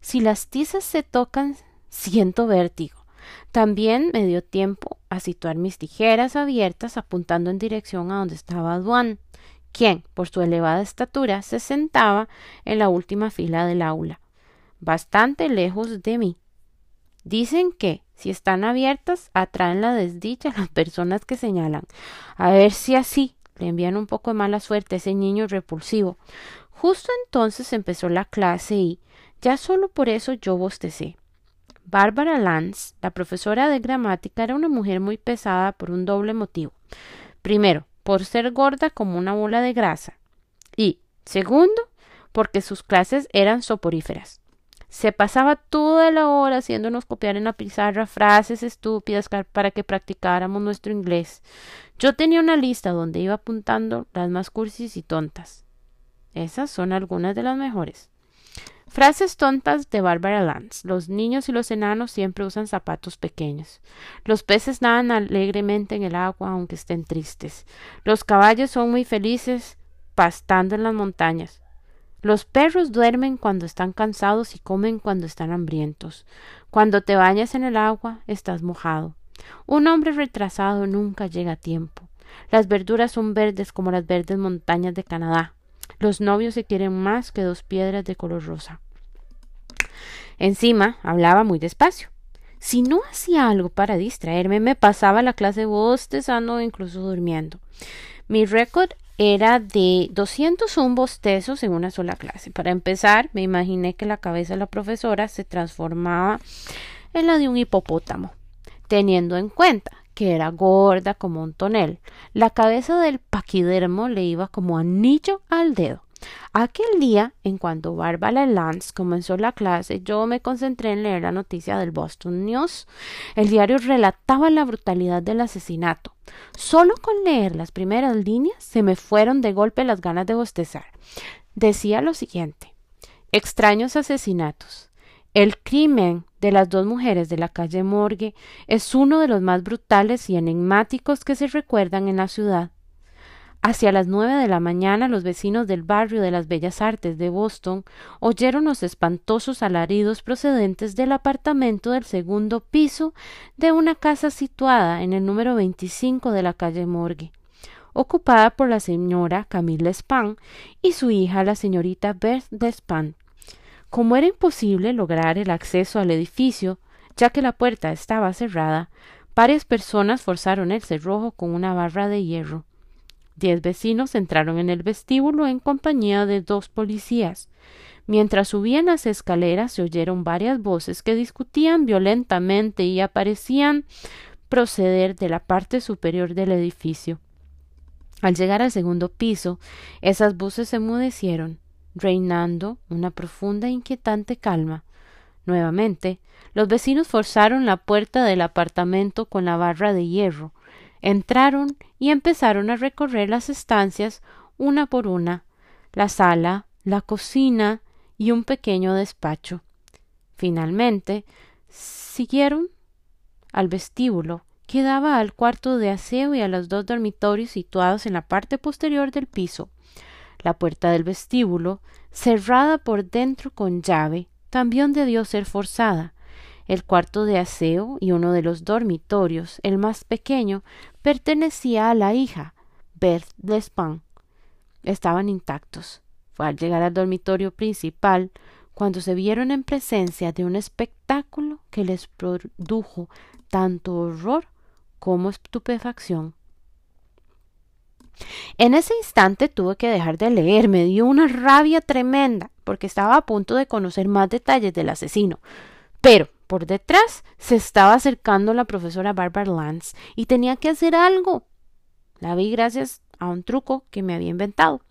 Si las tizas se tocan, siento vértigo. También me dio tiempo a situar mis tijeras abiertas apuntando en dirección a donde estaba Duan quien, por su elevada estatura, se sentaba en la última fila del aula, bastante lejos de mí. Dicen que, si están abiertas, atraen la desdicha a las personas que señalan. A ver si así le envían un poco de mala suerte a ese niño repulsivo. Justo entonces empezó la clase y, ya solo por eso yo bostecé. Bárbara Lance, la profesora de gramática, era una mujer muy pesada por un doble motivo. Primero, por ser gorda como una bola de grasa y, segundo, porque sus clases eran soporíferas. Se pasaba toda la hora haciéndonos copiar en la pizarra frases estúpidas para que practicáramos nuestro inglés. Yo tenía una lista donde iba apuntando las más cursis y tontas. Esas son algunas de las mejores. Frases tontas de Barbara Lance. Los niños y los enanos siempre usan zapatos pequeños. Los peces nadan alegremente en el agua aunque estén tristes. Los caballos son muy felices pastando en las montañas. Los perros duermen cuando están cansados y comen cuando están hambrientos. Cuando te bañas en el agua, estás mojado. Un hombre retrasado nunca llega a tiempo. Las verduras son verdes como las verdes montañas de Canadá. Los novios se quieren más que dos piedras de color rosa. Encima, hablaba muy despacio. Si no hacía algo para distraerme, me pasaba la clase bostezando o incluso durmiendo. Mi récord era de 201 bostezos en una sola clase. Para empezar, me imaginé que la cabeza de la profesora se transformaba en la de un hipopótamo, teniendo en cuenta que era gorda como un tonel. La cabeza del paquidermo le iba como anillo al dedo. Aquel día, en cuanto Bárbara Lance comenzó la clase, yo me concentré en leer la noticia del Boston News. El diario relataba la brutalidad del asesinato. Solo con leer las primeras líneas se me fueron de golpe las ganas de bostezar. Decía lo siguiente extraños asesinatos. El crimen de las dos mujeres de la calle Morgue es uno de los más brutales y enigmáticos que se recuerdan en la ciudad. Hacia las nueve de la mañana los vecinos del barrio de las Bellas Artes de Boston oyeron los espantosos alaridos procedentes del apartamento del segundo piso de una casa situada en el número 25 de la calle Morgue, ocupada por la señora Camille Span y su hija la señorita Beth Span. Como era imposible lograr el acceso al edificio, ya que la puerta estaba cerrada, varias personas forzaron el cerrojo con una barra de hierro. Diez vecinos entraron en el vestíbulo en compañía de dos policías. Mientras subían las escaleras se oyeron varias voces que discutían violentamente y aparecían proceder de la parte superior del edificio. Al llegar al segundo piso, esas voces se enmudecieron, reinando una profunda e inquietante calma. Nuevamente, los vecinos forzaron la puerta del apartamento con la barra de hierro, Entraron y empezaron a recorrer las estancias una por una, la sala, la cocina y un pequeño despacho. Finalmente, siguieron al vestíbulo, que daba al cuarto de aseo y a los dos dormitorios situados en la parte posterior del piso. La puerta del vestíbulo, cerrada por dentro con llave, también debió ser forzada. El cuarto de aseo y uno de los dormitorios, el más pequeño, pertenecía a la hija, Beth Despan. Estaban intactos. Fue al llegar al dormitorio principal cuando se vieron en presencia de un espectáculo que les produjo tanto horror como estupefacción. En ese instante tuve que dejar de leer, me dio una rabia tremenda, porque estaba a punto de conocer más detalles del asesino. Pero por detrás se estaba acercando la profesora Barbara Lance y tenía que hacer algo. La vi gracias a un truco que me había inventado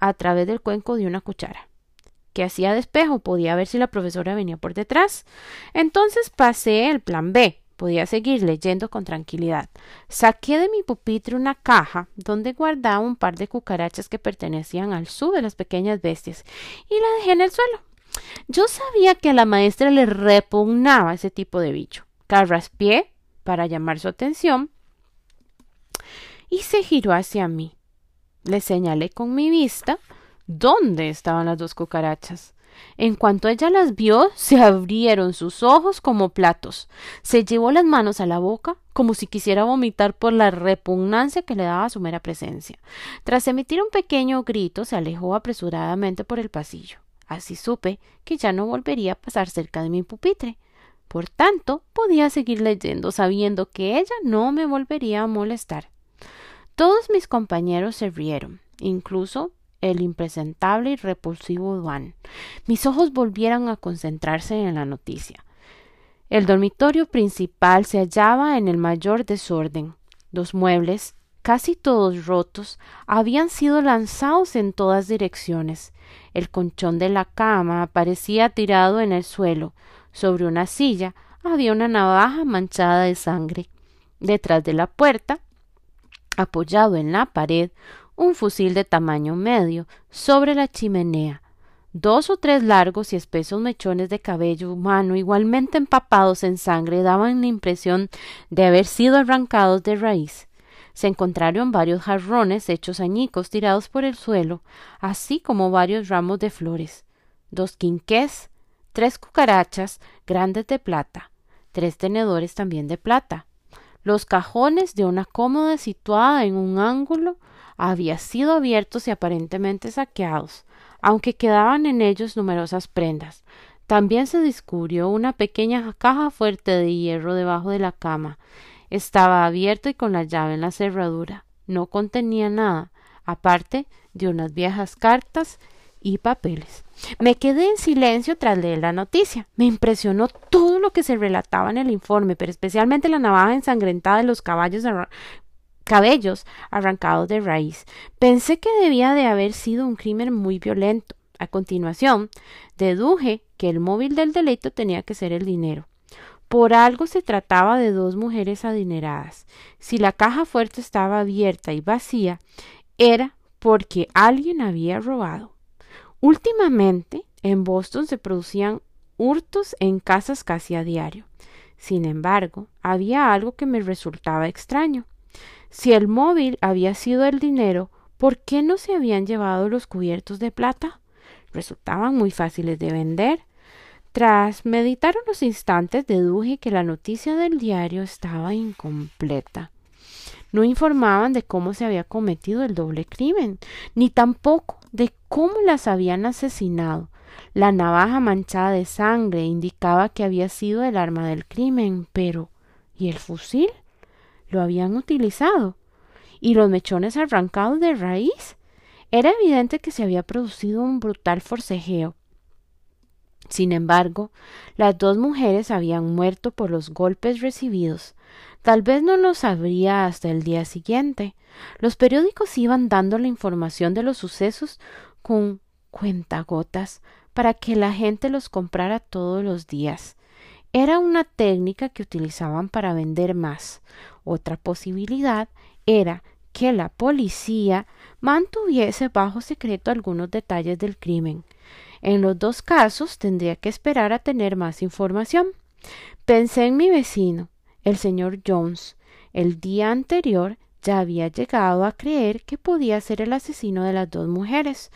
a través del cuenco de una cuchara que hacía de espejo podía ver si la profesora venía por detrás. Entonces pasé el plan B. Podía seguir leyendo con tranquilidad. Saqué de mi pupitre una caja donde guardaba un par de cucarachas que pertenecían al su de las pequeñas bestias y la dejé en el suelo. Yo sabía que a la maestra le repugnaba ese tipo de bicho. Carraspié para llamar su atención y se giró hacia mí. Le señalé con mi vista dónde estaban las dos cucarachas. En cuanto ella las vio, se abrieron sus ojos como platos. Se llevó las manos a la boca como si quisiera vomitar por la repugnancia que le daba su mera presencia. Tras emitir un pequeño grito, se alejó apresuradamente por el pasillo. Así supe que ya no volvería a pasar cerca de mi pupitre. Por tanto, podía seguir leyendo sabiendo que ella no me volvería a molestar. Todos mis compañeros se rieron, incluso el impresentable y repulsivo Duan. Mis ojos volvieron a concentrarse en la noticia. El dormitorio principal se hallaba en el mayor desorden. Los muebles, casi todos rotos, habían sido lanzados en todas direcciones. El conchón de la cama aparecía tirado en el suelo. Sobre una silla había una navaja manchada de sangre. Detrás de la puerta, apoyado en la pared, un fusil de tamaño medio sobre la chimenea. Dos o tres largos y espesos mechones de cabello humano igualmente empapados en sangre daban la impresión de haber sido arrancados de raíz se encontraron varios jarrones hechos añicos tirados por el suelo, así como varios ramos de flores, dos quinqués, tres cucarachas grandes de plata, tres tenedores también de plata. Los cajones de una cómoda situada en un ángulo habían sido abiertos y aparentemente saqueados, aunque quedaban en ellos numerosas prendas. También se descubrió una pequeña caja fuerte de hierro debajo de la cama. Estaba abierta y con la llave en la cerradura. No contenía nada, aparte de unas viejas cartas y papeles. Me quedé en silencio tras leer la noticia. Me impresionó todo lo que se relataba en el informe, pero especialmente la navaja ensangrentada de los caballos cabellos arrancados de raíz. Pensé que debía de haber sido un crimen muy violento. A continuación, deduje que el móvil del delito tenía que ser el dinero. Por algo se trataba de dos mujeres adineradas. Si la caja fuerte estaba abierta y vacía, era porque alguien había robado. Últimamente, en Boston se producían hurtos en casas casi a diario. Sin embargo, había algo que me resultaba extraño. Si el móvil había sido el dinero, ¿por qué no se habían llevado los cubiertos de plata? Resultaban muy fáciles de vender. Tras meditar unos instantes, deduje que la noticia del diario estaba incompleta. No informaban de cómo se había cometido el doble crimen, ni tampoco de cómo las habían asesinado. La navaja manchada de sangre indicaba que había sido el arma del crimen, pero ¿y el fusil? Lo habían utilizado. ¿Y los mechones arrancados de raíz? Era evidente que se había producido un brutal forcejeo. Sin embargo, las dos mujeres habían muerto por los golpes recibidos. Tal vez no lo sabría hasta el día siguiente. Los periódicos iban dando la información de los sucesos con cuentagotas para que la gente los comprara todos los días. Era una técnica que utilizaban para vender más. Otra posibilidad era que la policía mantuviese bajo secreto algunos detalles del crimen. En los dos casos tendría que esperar a tener más información. Pensé en mi vecino, el señor Jones. El día anterior ya había llegado a creer que podía ser el asesino de las dos mujeres.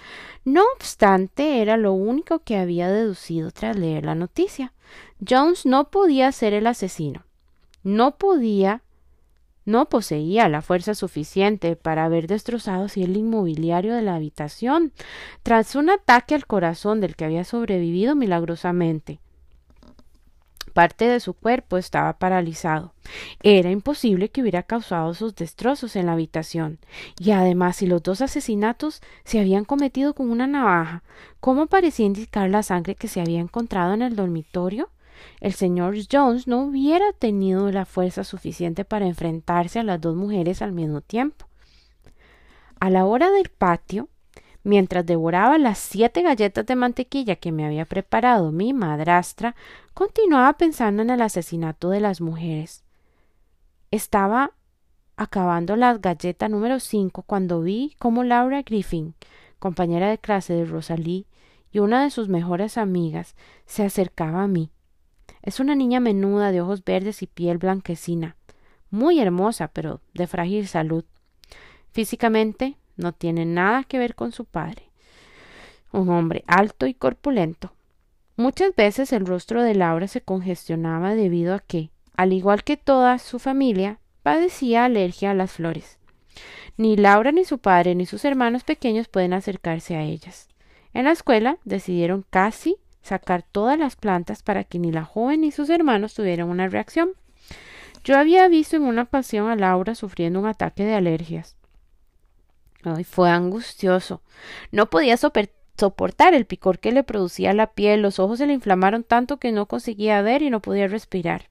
No obstante, era lo único que había deducido tras leer la noticia. Jones no podía ser el asesino. No podía no poseía la fuerza suficiente para haber destrozado el inmobiliario de la habitación, tras un ataque al corazón del que había sobrevivido milagrosamente. Parte de su cuerpo estaba paralizado. Era imposible que hubiera causado esos destrozos en la habitación. Y además, si los dos asesinatos se habían cometido con una navaja, ¿cómo parecía indicar la sangre que se había encontrado en el dormitorio? el señor Jones no hubiera tenido la fuerza suficiente para enfrentarse a las dos mujeres al mismo tiempo. A la hora del patio, mientras devoraba las siete galletas de mantequilla que me había preparado mi madrastra, continuaba pensando en el asesinato de las mujeres. Estaba acabando la galleta número cinco cuando vi cómo Laura Griffin, compañera de clase de Rosalie y una de sus mejores amigas, se acercaba a mí. Es una niña menuda de ojos verdes y piel blanquecina, muy hermosa, pero de frágil salud. Físicamente no tiene nada que ver con su padre. Un hombre alto y corpulento. Muchas veces el rostro de Laura se congestionaba debido a que, al igual que toda su familia, padecía alergia a las flores. Ni Laura ni su padre ni sus hermanos pequeños pueden acercarse a ellas. En la escuela decidieron casi sacar todas las plantas para que ni la joven ni sus hermanos tuvieran una reacción. Yo había visto en una ocasión a Laura sufriendo un ataque de alergias. Ay, fue angustioso. No podía soportar el picor que le producía la piel, los ojos se le inflamaron tanto que no conseguía ver y no podía respirar.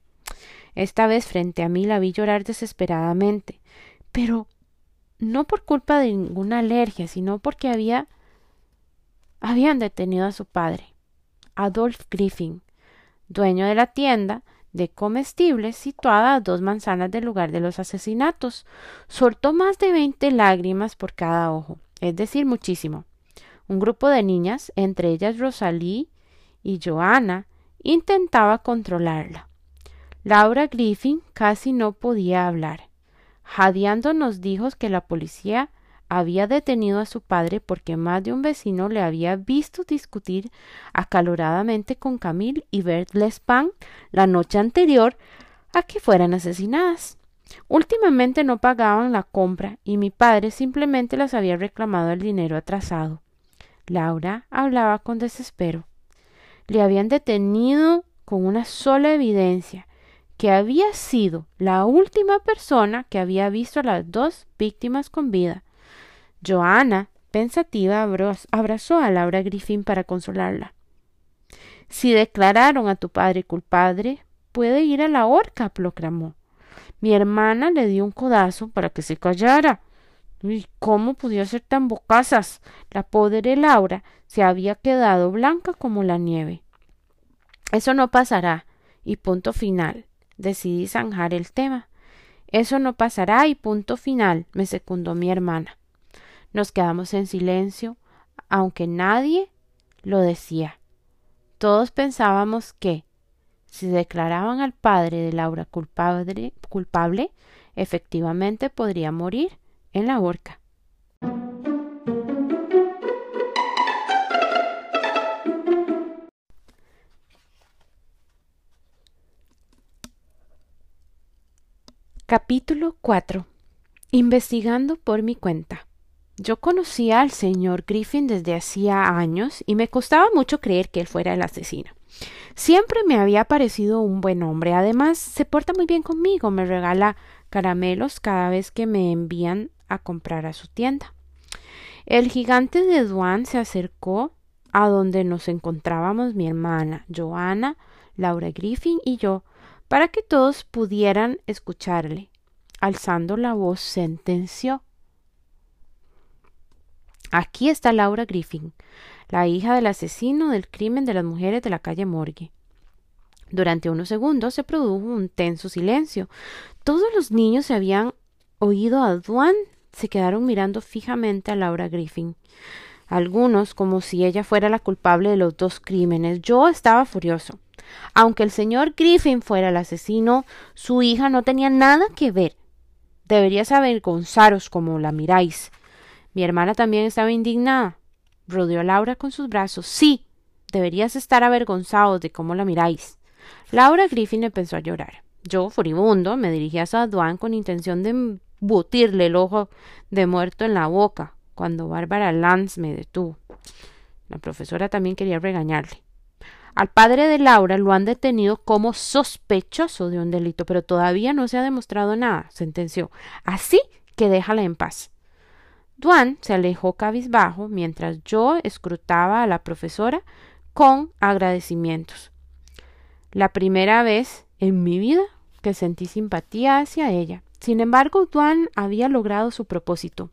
Esta vez frente a mí la vi llorar desesperadamente, pero no por culpa de ninguna alergia, sino porque había habían detenido a su padre. Adolf Griffin, dueño de la tienda de comestibles situada a dos manzanas del lugar de los asesinatos. Soltó más de veinte lágrimas por cada ojo, es decir, muchísimo. Un grupo de niñas, entre ellas Rosalie y Joanna, intentaba controlarla. Laura Griffin casi no podía hablar. Jadeando nos dijo que la policía había detenido a su padre porque más de un vecino le había visto discutir acaloradamente con Camille y Bert Lespan la noche anterior a que fueran asesinadas. Últimamente no pagaban la compra y mi padre simplemente les había reclamado el dinero atrasado. Laura hablaba con desespero. Le habían detenido con una sola evidencia que había sido la última persona que había visto a las dos víctimas con vida. Joana, pensativa, abrazó a Laura Griffin para consolarla. Si declararon a tu padre culpable, puede ir a la horca, proclamó. Mi hermana le dio un codazo para que se callara. ¿Y cómo podía ser tan bocazas? La pobre Laura se había quedado blanca como la nieve. Eso no pasará. Y punto final. Decidí zanjar el tema. Eso no pasará y punto final, me secundó mi hermana. Nos quedamos en silencio, aunque nadie lo decía. Todos pensábamos que, si declaraban al padre de Laura culpable, efectivamente podría morir en la horca. Capítulo 4 Investigando por mi cuenta. Yo conocía al señor Griffin desde hacía años y me costaba mucho creer que él fuera el asesino. Siempre me había parecido un buen hombre. Además, se porta muy bien conmigo, me regala caramelos cada vez que me envían a comprar a su tienda. El gigante de Duan se acercó a donde nos encontrábamos mi hermana, Joana, Laura Griffin y yo, para que todos pudieran escucharle. Alzando la voz, sentenció. Aquí está Laura Griffin, la hija del asesino del crimen de las mujeres de la calle Morgue. Durante unos segundos se produjo un tenso silencio. Todos los niños se habían oído a Duan se quedaron mirando fijamente a Laura Griffin. Algunos como si ella fuera la culpable de los dos crímenes. Yo estaba furioso. Aunque el señor Griffin fuera el asesino, su hija no tenía nada que ver. Deberías avergonzaros como la miráis. Mi hermana también estaba indignada. Rodeó a Laura con sus brazos. Sí, deberías estar avergonzados de cómo la miráis. Laura Griffin empezó a llorar. Yo, furibundo, me dirigí a Saduán con intención de butirle el ojo de muerto en la boca, cuando Bárbara Lance me detuvo. La profesora también quería regañarle. Al padre de Laura lo han detenido como sospechoso de un delito, pero todavía no se ha demostrado nada, sentenció. Así que déjala en paz. Duan se alejó cabizbajo mientras yo escrutaba a la profesora con agradecimientos. La primera vez en mi vida que sentí simpatía hacia ella. Sin embargo, Duan había logrado su propósito.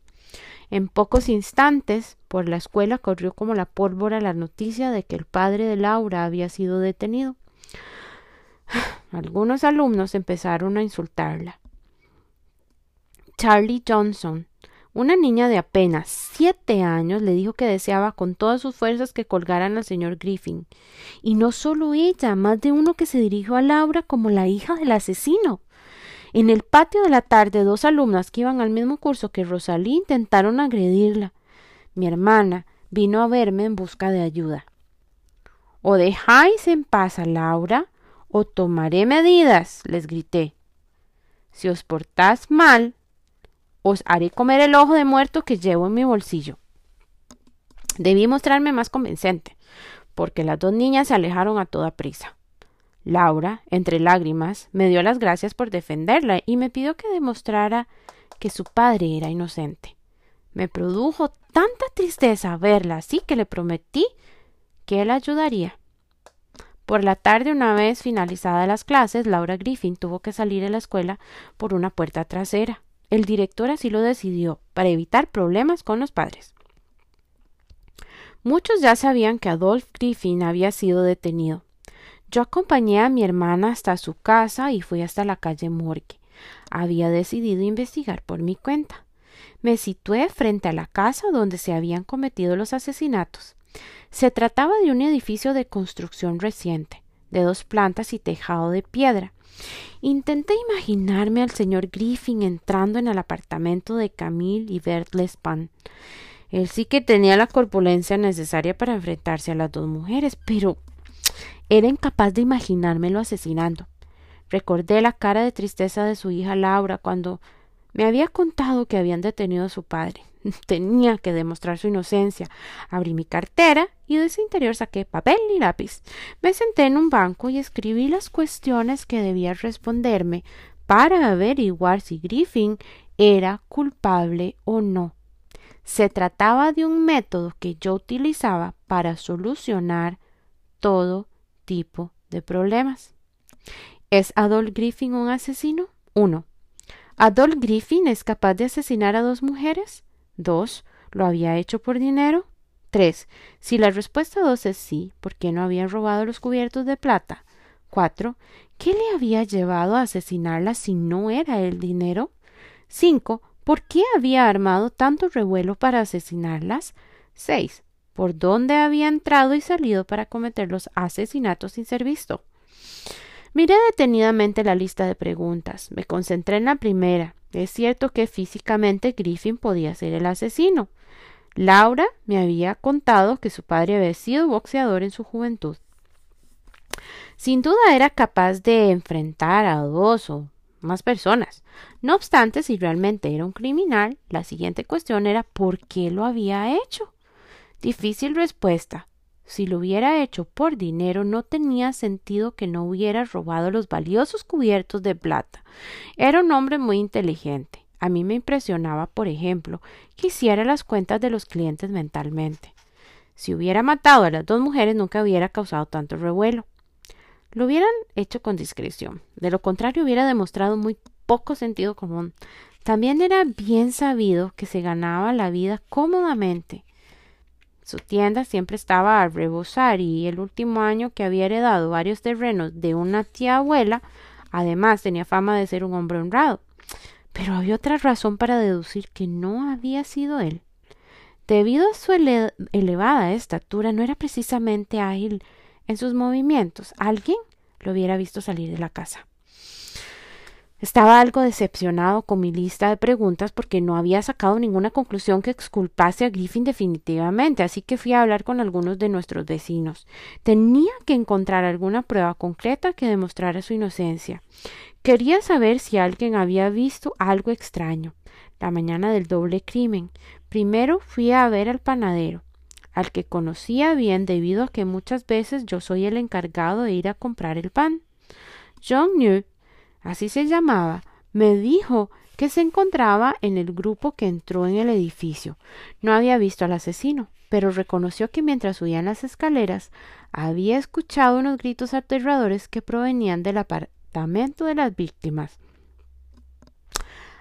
En pocos instantes, por la escuela corrió como la pólvora la noticia de que el padre de Laura había sido detenido. [sighs] Algunos alumnos empezaron a insultarla. Charlie Johnson, una niña de apenas siete años, le dijo que deseaba con todas sus fuerzas que colgaran al señor Griffin. Y no solo ella, más de uno que se dirigió a Laura como la hija del asesino. En el patio de la tarde, dos alumnas que iban al mismo curso que Rosalí intentaron agredirla. Mi hermana vino a verme en busca de ayuda. O dejáis en paz a Laura, o tomaré medidas, les grité. Si os portás mal, os haré comer el ojo de muerto que llevo en mi bolsillo. Debí mostrarme más convincente, porque las dos niñas se alejaron a toda prisa. Laura, entre lágrimas, me dio las gracias por defenderla y me pidió que demostrara que su padre era inocente. Me produjo tanta tristeza verla así que le prometí que él ayudaría. Por la tarde, una vez finalizadas las clases, Laura Griffin tuvo que salir de la escuela por una puerta trasera. El director así lo decidió, para evitar problemas con los padres. Muchos ya sabían que Adolf Griffin había sido detenido, yo acompañé a mi hermana hasta su casa y fui hasta la calle Morgue. Había decidido investigar por mi cuenta. Me situé frente a la casa donde se habían cometido los asesinatos. Se trataba de un edificio de construcción reciente, de dos plantas y tejado de piedra. Intenté imaginarme al señor Griffin entrando en el apartamento de Camille y Bert Lespan. Él sí que tenía la corpulencia necesaria para enfrentarse a las dos mujeres, pero era incapaz de imaginármelo asesinando. Recordé la cara de tristeza de su hija Laura cuando me había contado que habían detenido a su padre. [laughs] Tenía que demostrar su inocencia. Abrí mi cartera y de su interior saqué papel y lápiz. Me senté en un banco y escribí las cuestiones que debía responderme para averiguar si Griffin era culpable o no. Se trataba de un método que yo utilizaba para solucionar todo tipo de problemas. ¿Es Adolf Griffin un asesino? 1. ¿Adolf Griffin es capaz de asesinar a dos mujeres? 2. ¿Lo había hecho por dinero? 3. Si la respuesta 2 es sí, ¿por qué no había robado los cubiertos de plata? 4. ¿Qué le había llevado a asesinarla si no era el dinero? 5. ¿Por qué había armado tanto revuelo para asesinarlas? 6. ¿Por dónde había entrado y salido para cometer los asesinatos sin ser visto? Miré detenidamente la lista de preguntas. Me concentré en la primera. Es cierto que físicamente Griffin podía ser el asesino. Laura me había contado que su padre había sido boxeador en su juventud. Sin duda era capaz de enfrentar a dos o más personas. No obstante, si realmente era un criminal, la siguiente cuestión era ¿por qué lo había hecho? Difícil respuesta. Si lo hubiera hecho por dinero, no tenía sentido que no hubiera robado los valiosos cubiertos de plata. Era un hombre muy inteligente. A mí me impresionaba, por ejemplo, que hiciera las cuentas de los clientes mentalmente. Si hubiera matado a las dos mujeres, nunca hubiera causado tanto revuelo. Lo hubieran hecho con discreción. De lo contrario, hubiera demostrado muy poco sentido común. También era bien sabido que se ganaba la vida cómodamente. Su tienda siempre estaba a rebosar y el último año que había heredado varios terrenos de una tía abuela, además tenía fama de ser un hombre honrado. Pero había otra razón para deducir que no había sido él. Debido a su elevada estatura, no era precisamente ágil en sus movimientos. Alguien lo hubiera visto salir de la casa. Estaba algo decepcionado con mi lista de preguntas porque no había sacado ninguna conclusión que exculpase a Griffin definitivamente, así que fui a hablar con algunos de nuestros vecinos. Tenía que encontrar alguna prueba concreta que demostrara su inocencia. Quería saber si alguien había visto algo extraño. La mañana del doble crimen. Primero fui a ver al panadero al que conocía bien debido a que muchas veces yo soy el encargado de ir a comprar el pan. John New, así se llamaba, me dijo que se encontraba en el grupo que entró en el edificio. No había visto al asesino, pero reconoció que mientras subían las escaleras había escuchado unos gritos aterradores que provenían del apartamento de las víctimas.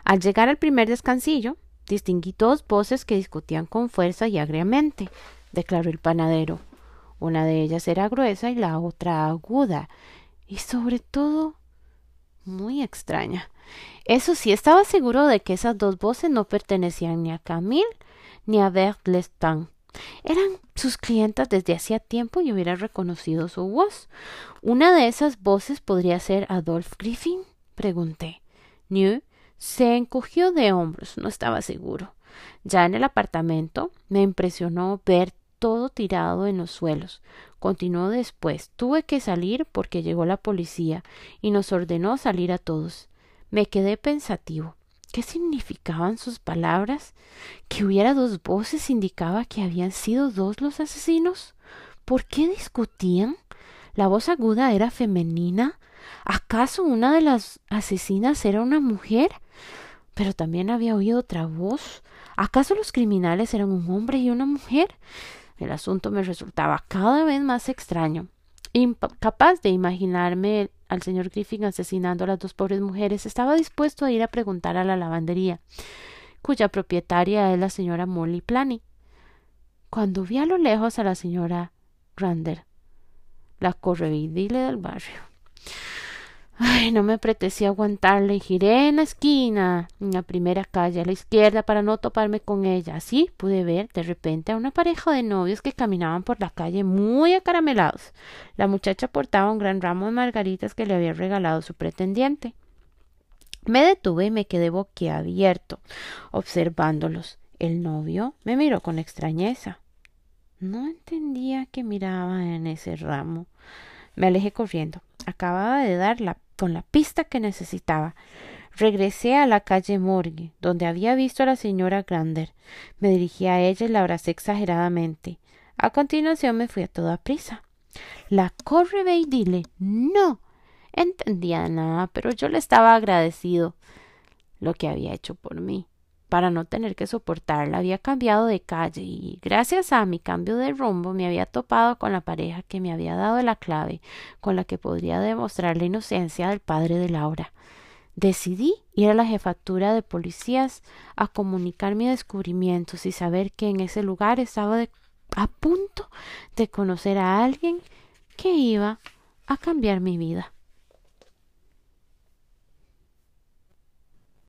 Al llegar al primer descansillo, distinguí dos voces que discutían con fuerza y agriamente declaró el panadero. Una de ellas era gruesa y la otra aguda, y sobre todo muy extraña. Eso sí, estaba seguro de que esas dos voces no pertenecían ni a Camille ni a Bert Eran sus clientas desde hacía tiempo y hubiera reconocido su voz. ¿Una de esas voces podría ser Adolf Griffin? pregunté. New se encogió de hombros, no estaba seguro. Ya en el apartamento me impresionó ver todo tirado en los suelos. Continuó después. Tuve que salir porque llegó la policía y nos ordenó salir a todos. Me quedé pensativo. ¿Qué significaban sus palabras? ¿Que hubiera dos voces indicaba que habían sido dos los asesinos? ¿Por qué discutían? ¿La voz aguda era femenina? ¿Acaso una de las asesinas era una mujer? Pero también había oído otra voz. ¿Acaso los criminales eran un hombre y una mujer? El asunto me resultaba cada vez más extraño. Incapaz de imaginarme al señor Griffin asesinando a las dos pobres mujeres, estaba dispuesto a ir a preguntar a la lavandería, cuya propietaria es la señora Molly Planny. Cuando vi a lo lejos a la señora Rander, la correvidile del barrio. Ay, no me apetecía aguantarle giré en la esquina, en la primera calle a la izquierda para no toparme con ella. Así pude ver de repente a una pareja de novios que caminaban por la calle muy acaramelados. La muchacha portaba un gran ramo de margaritas que le había regalado su pretendiente. Me detuve y me quedé boquiabierto, observándolos. El novio me miró con extrañeza. No entendía que miraba en ese ramo. Me alejé corriendo. Acababa de darla con la pista que necesitaba. Regresé a la calle Morgue, donde había visto a la señora Grander. Me dirigí a ella y la abracé exageradamente. A continuación me fui a toda prisa. La corre y dile no. Entendía nada, pero yo le estaba agradecido lo que había hecho por mí. Para no tener que soportarla, había cambiado de calle y, gracias a mi cambio de rumbo, me había topado con la pareja que me había dado la clave con la que podría demostrar la inocencia del padre de Laura. Decidí ir a la jefatura de policías a comunicar mis descubrimientos y saber que en ese lugar estaba a punto de conocer a alguien que iba a cambiar mi vida.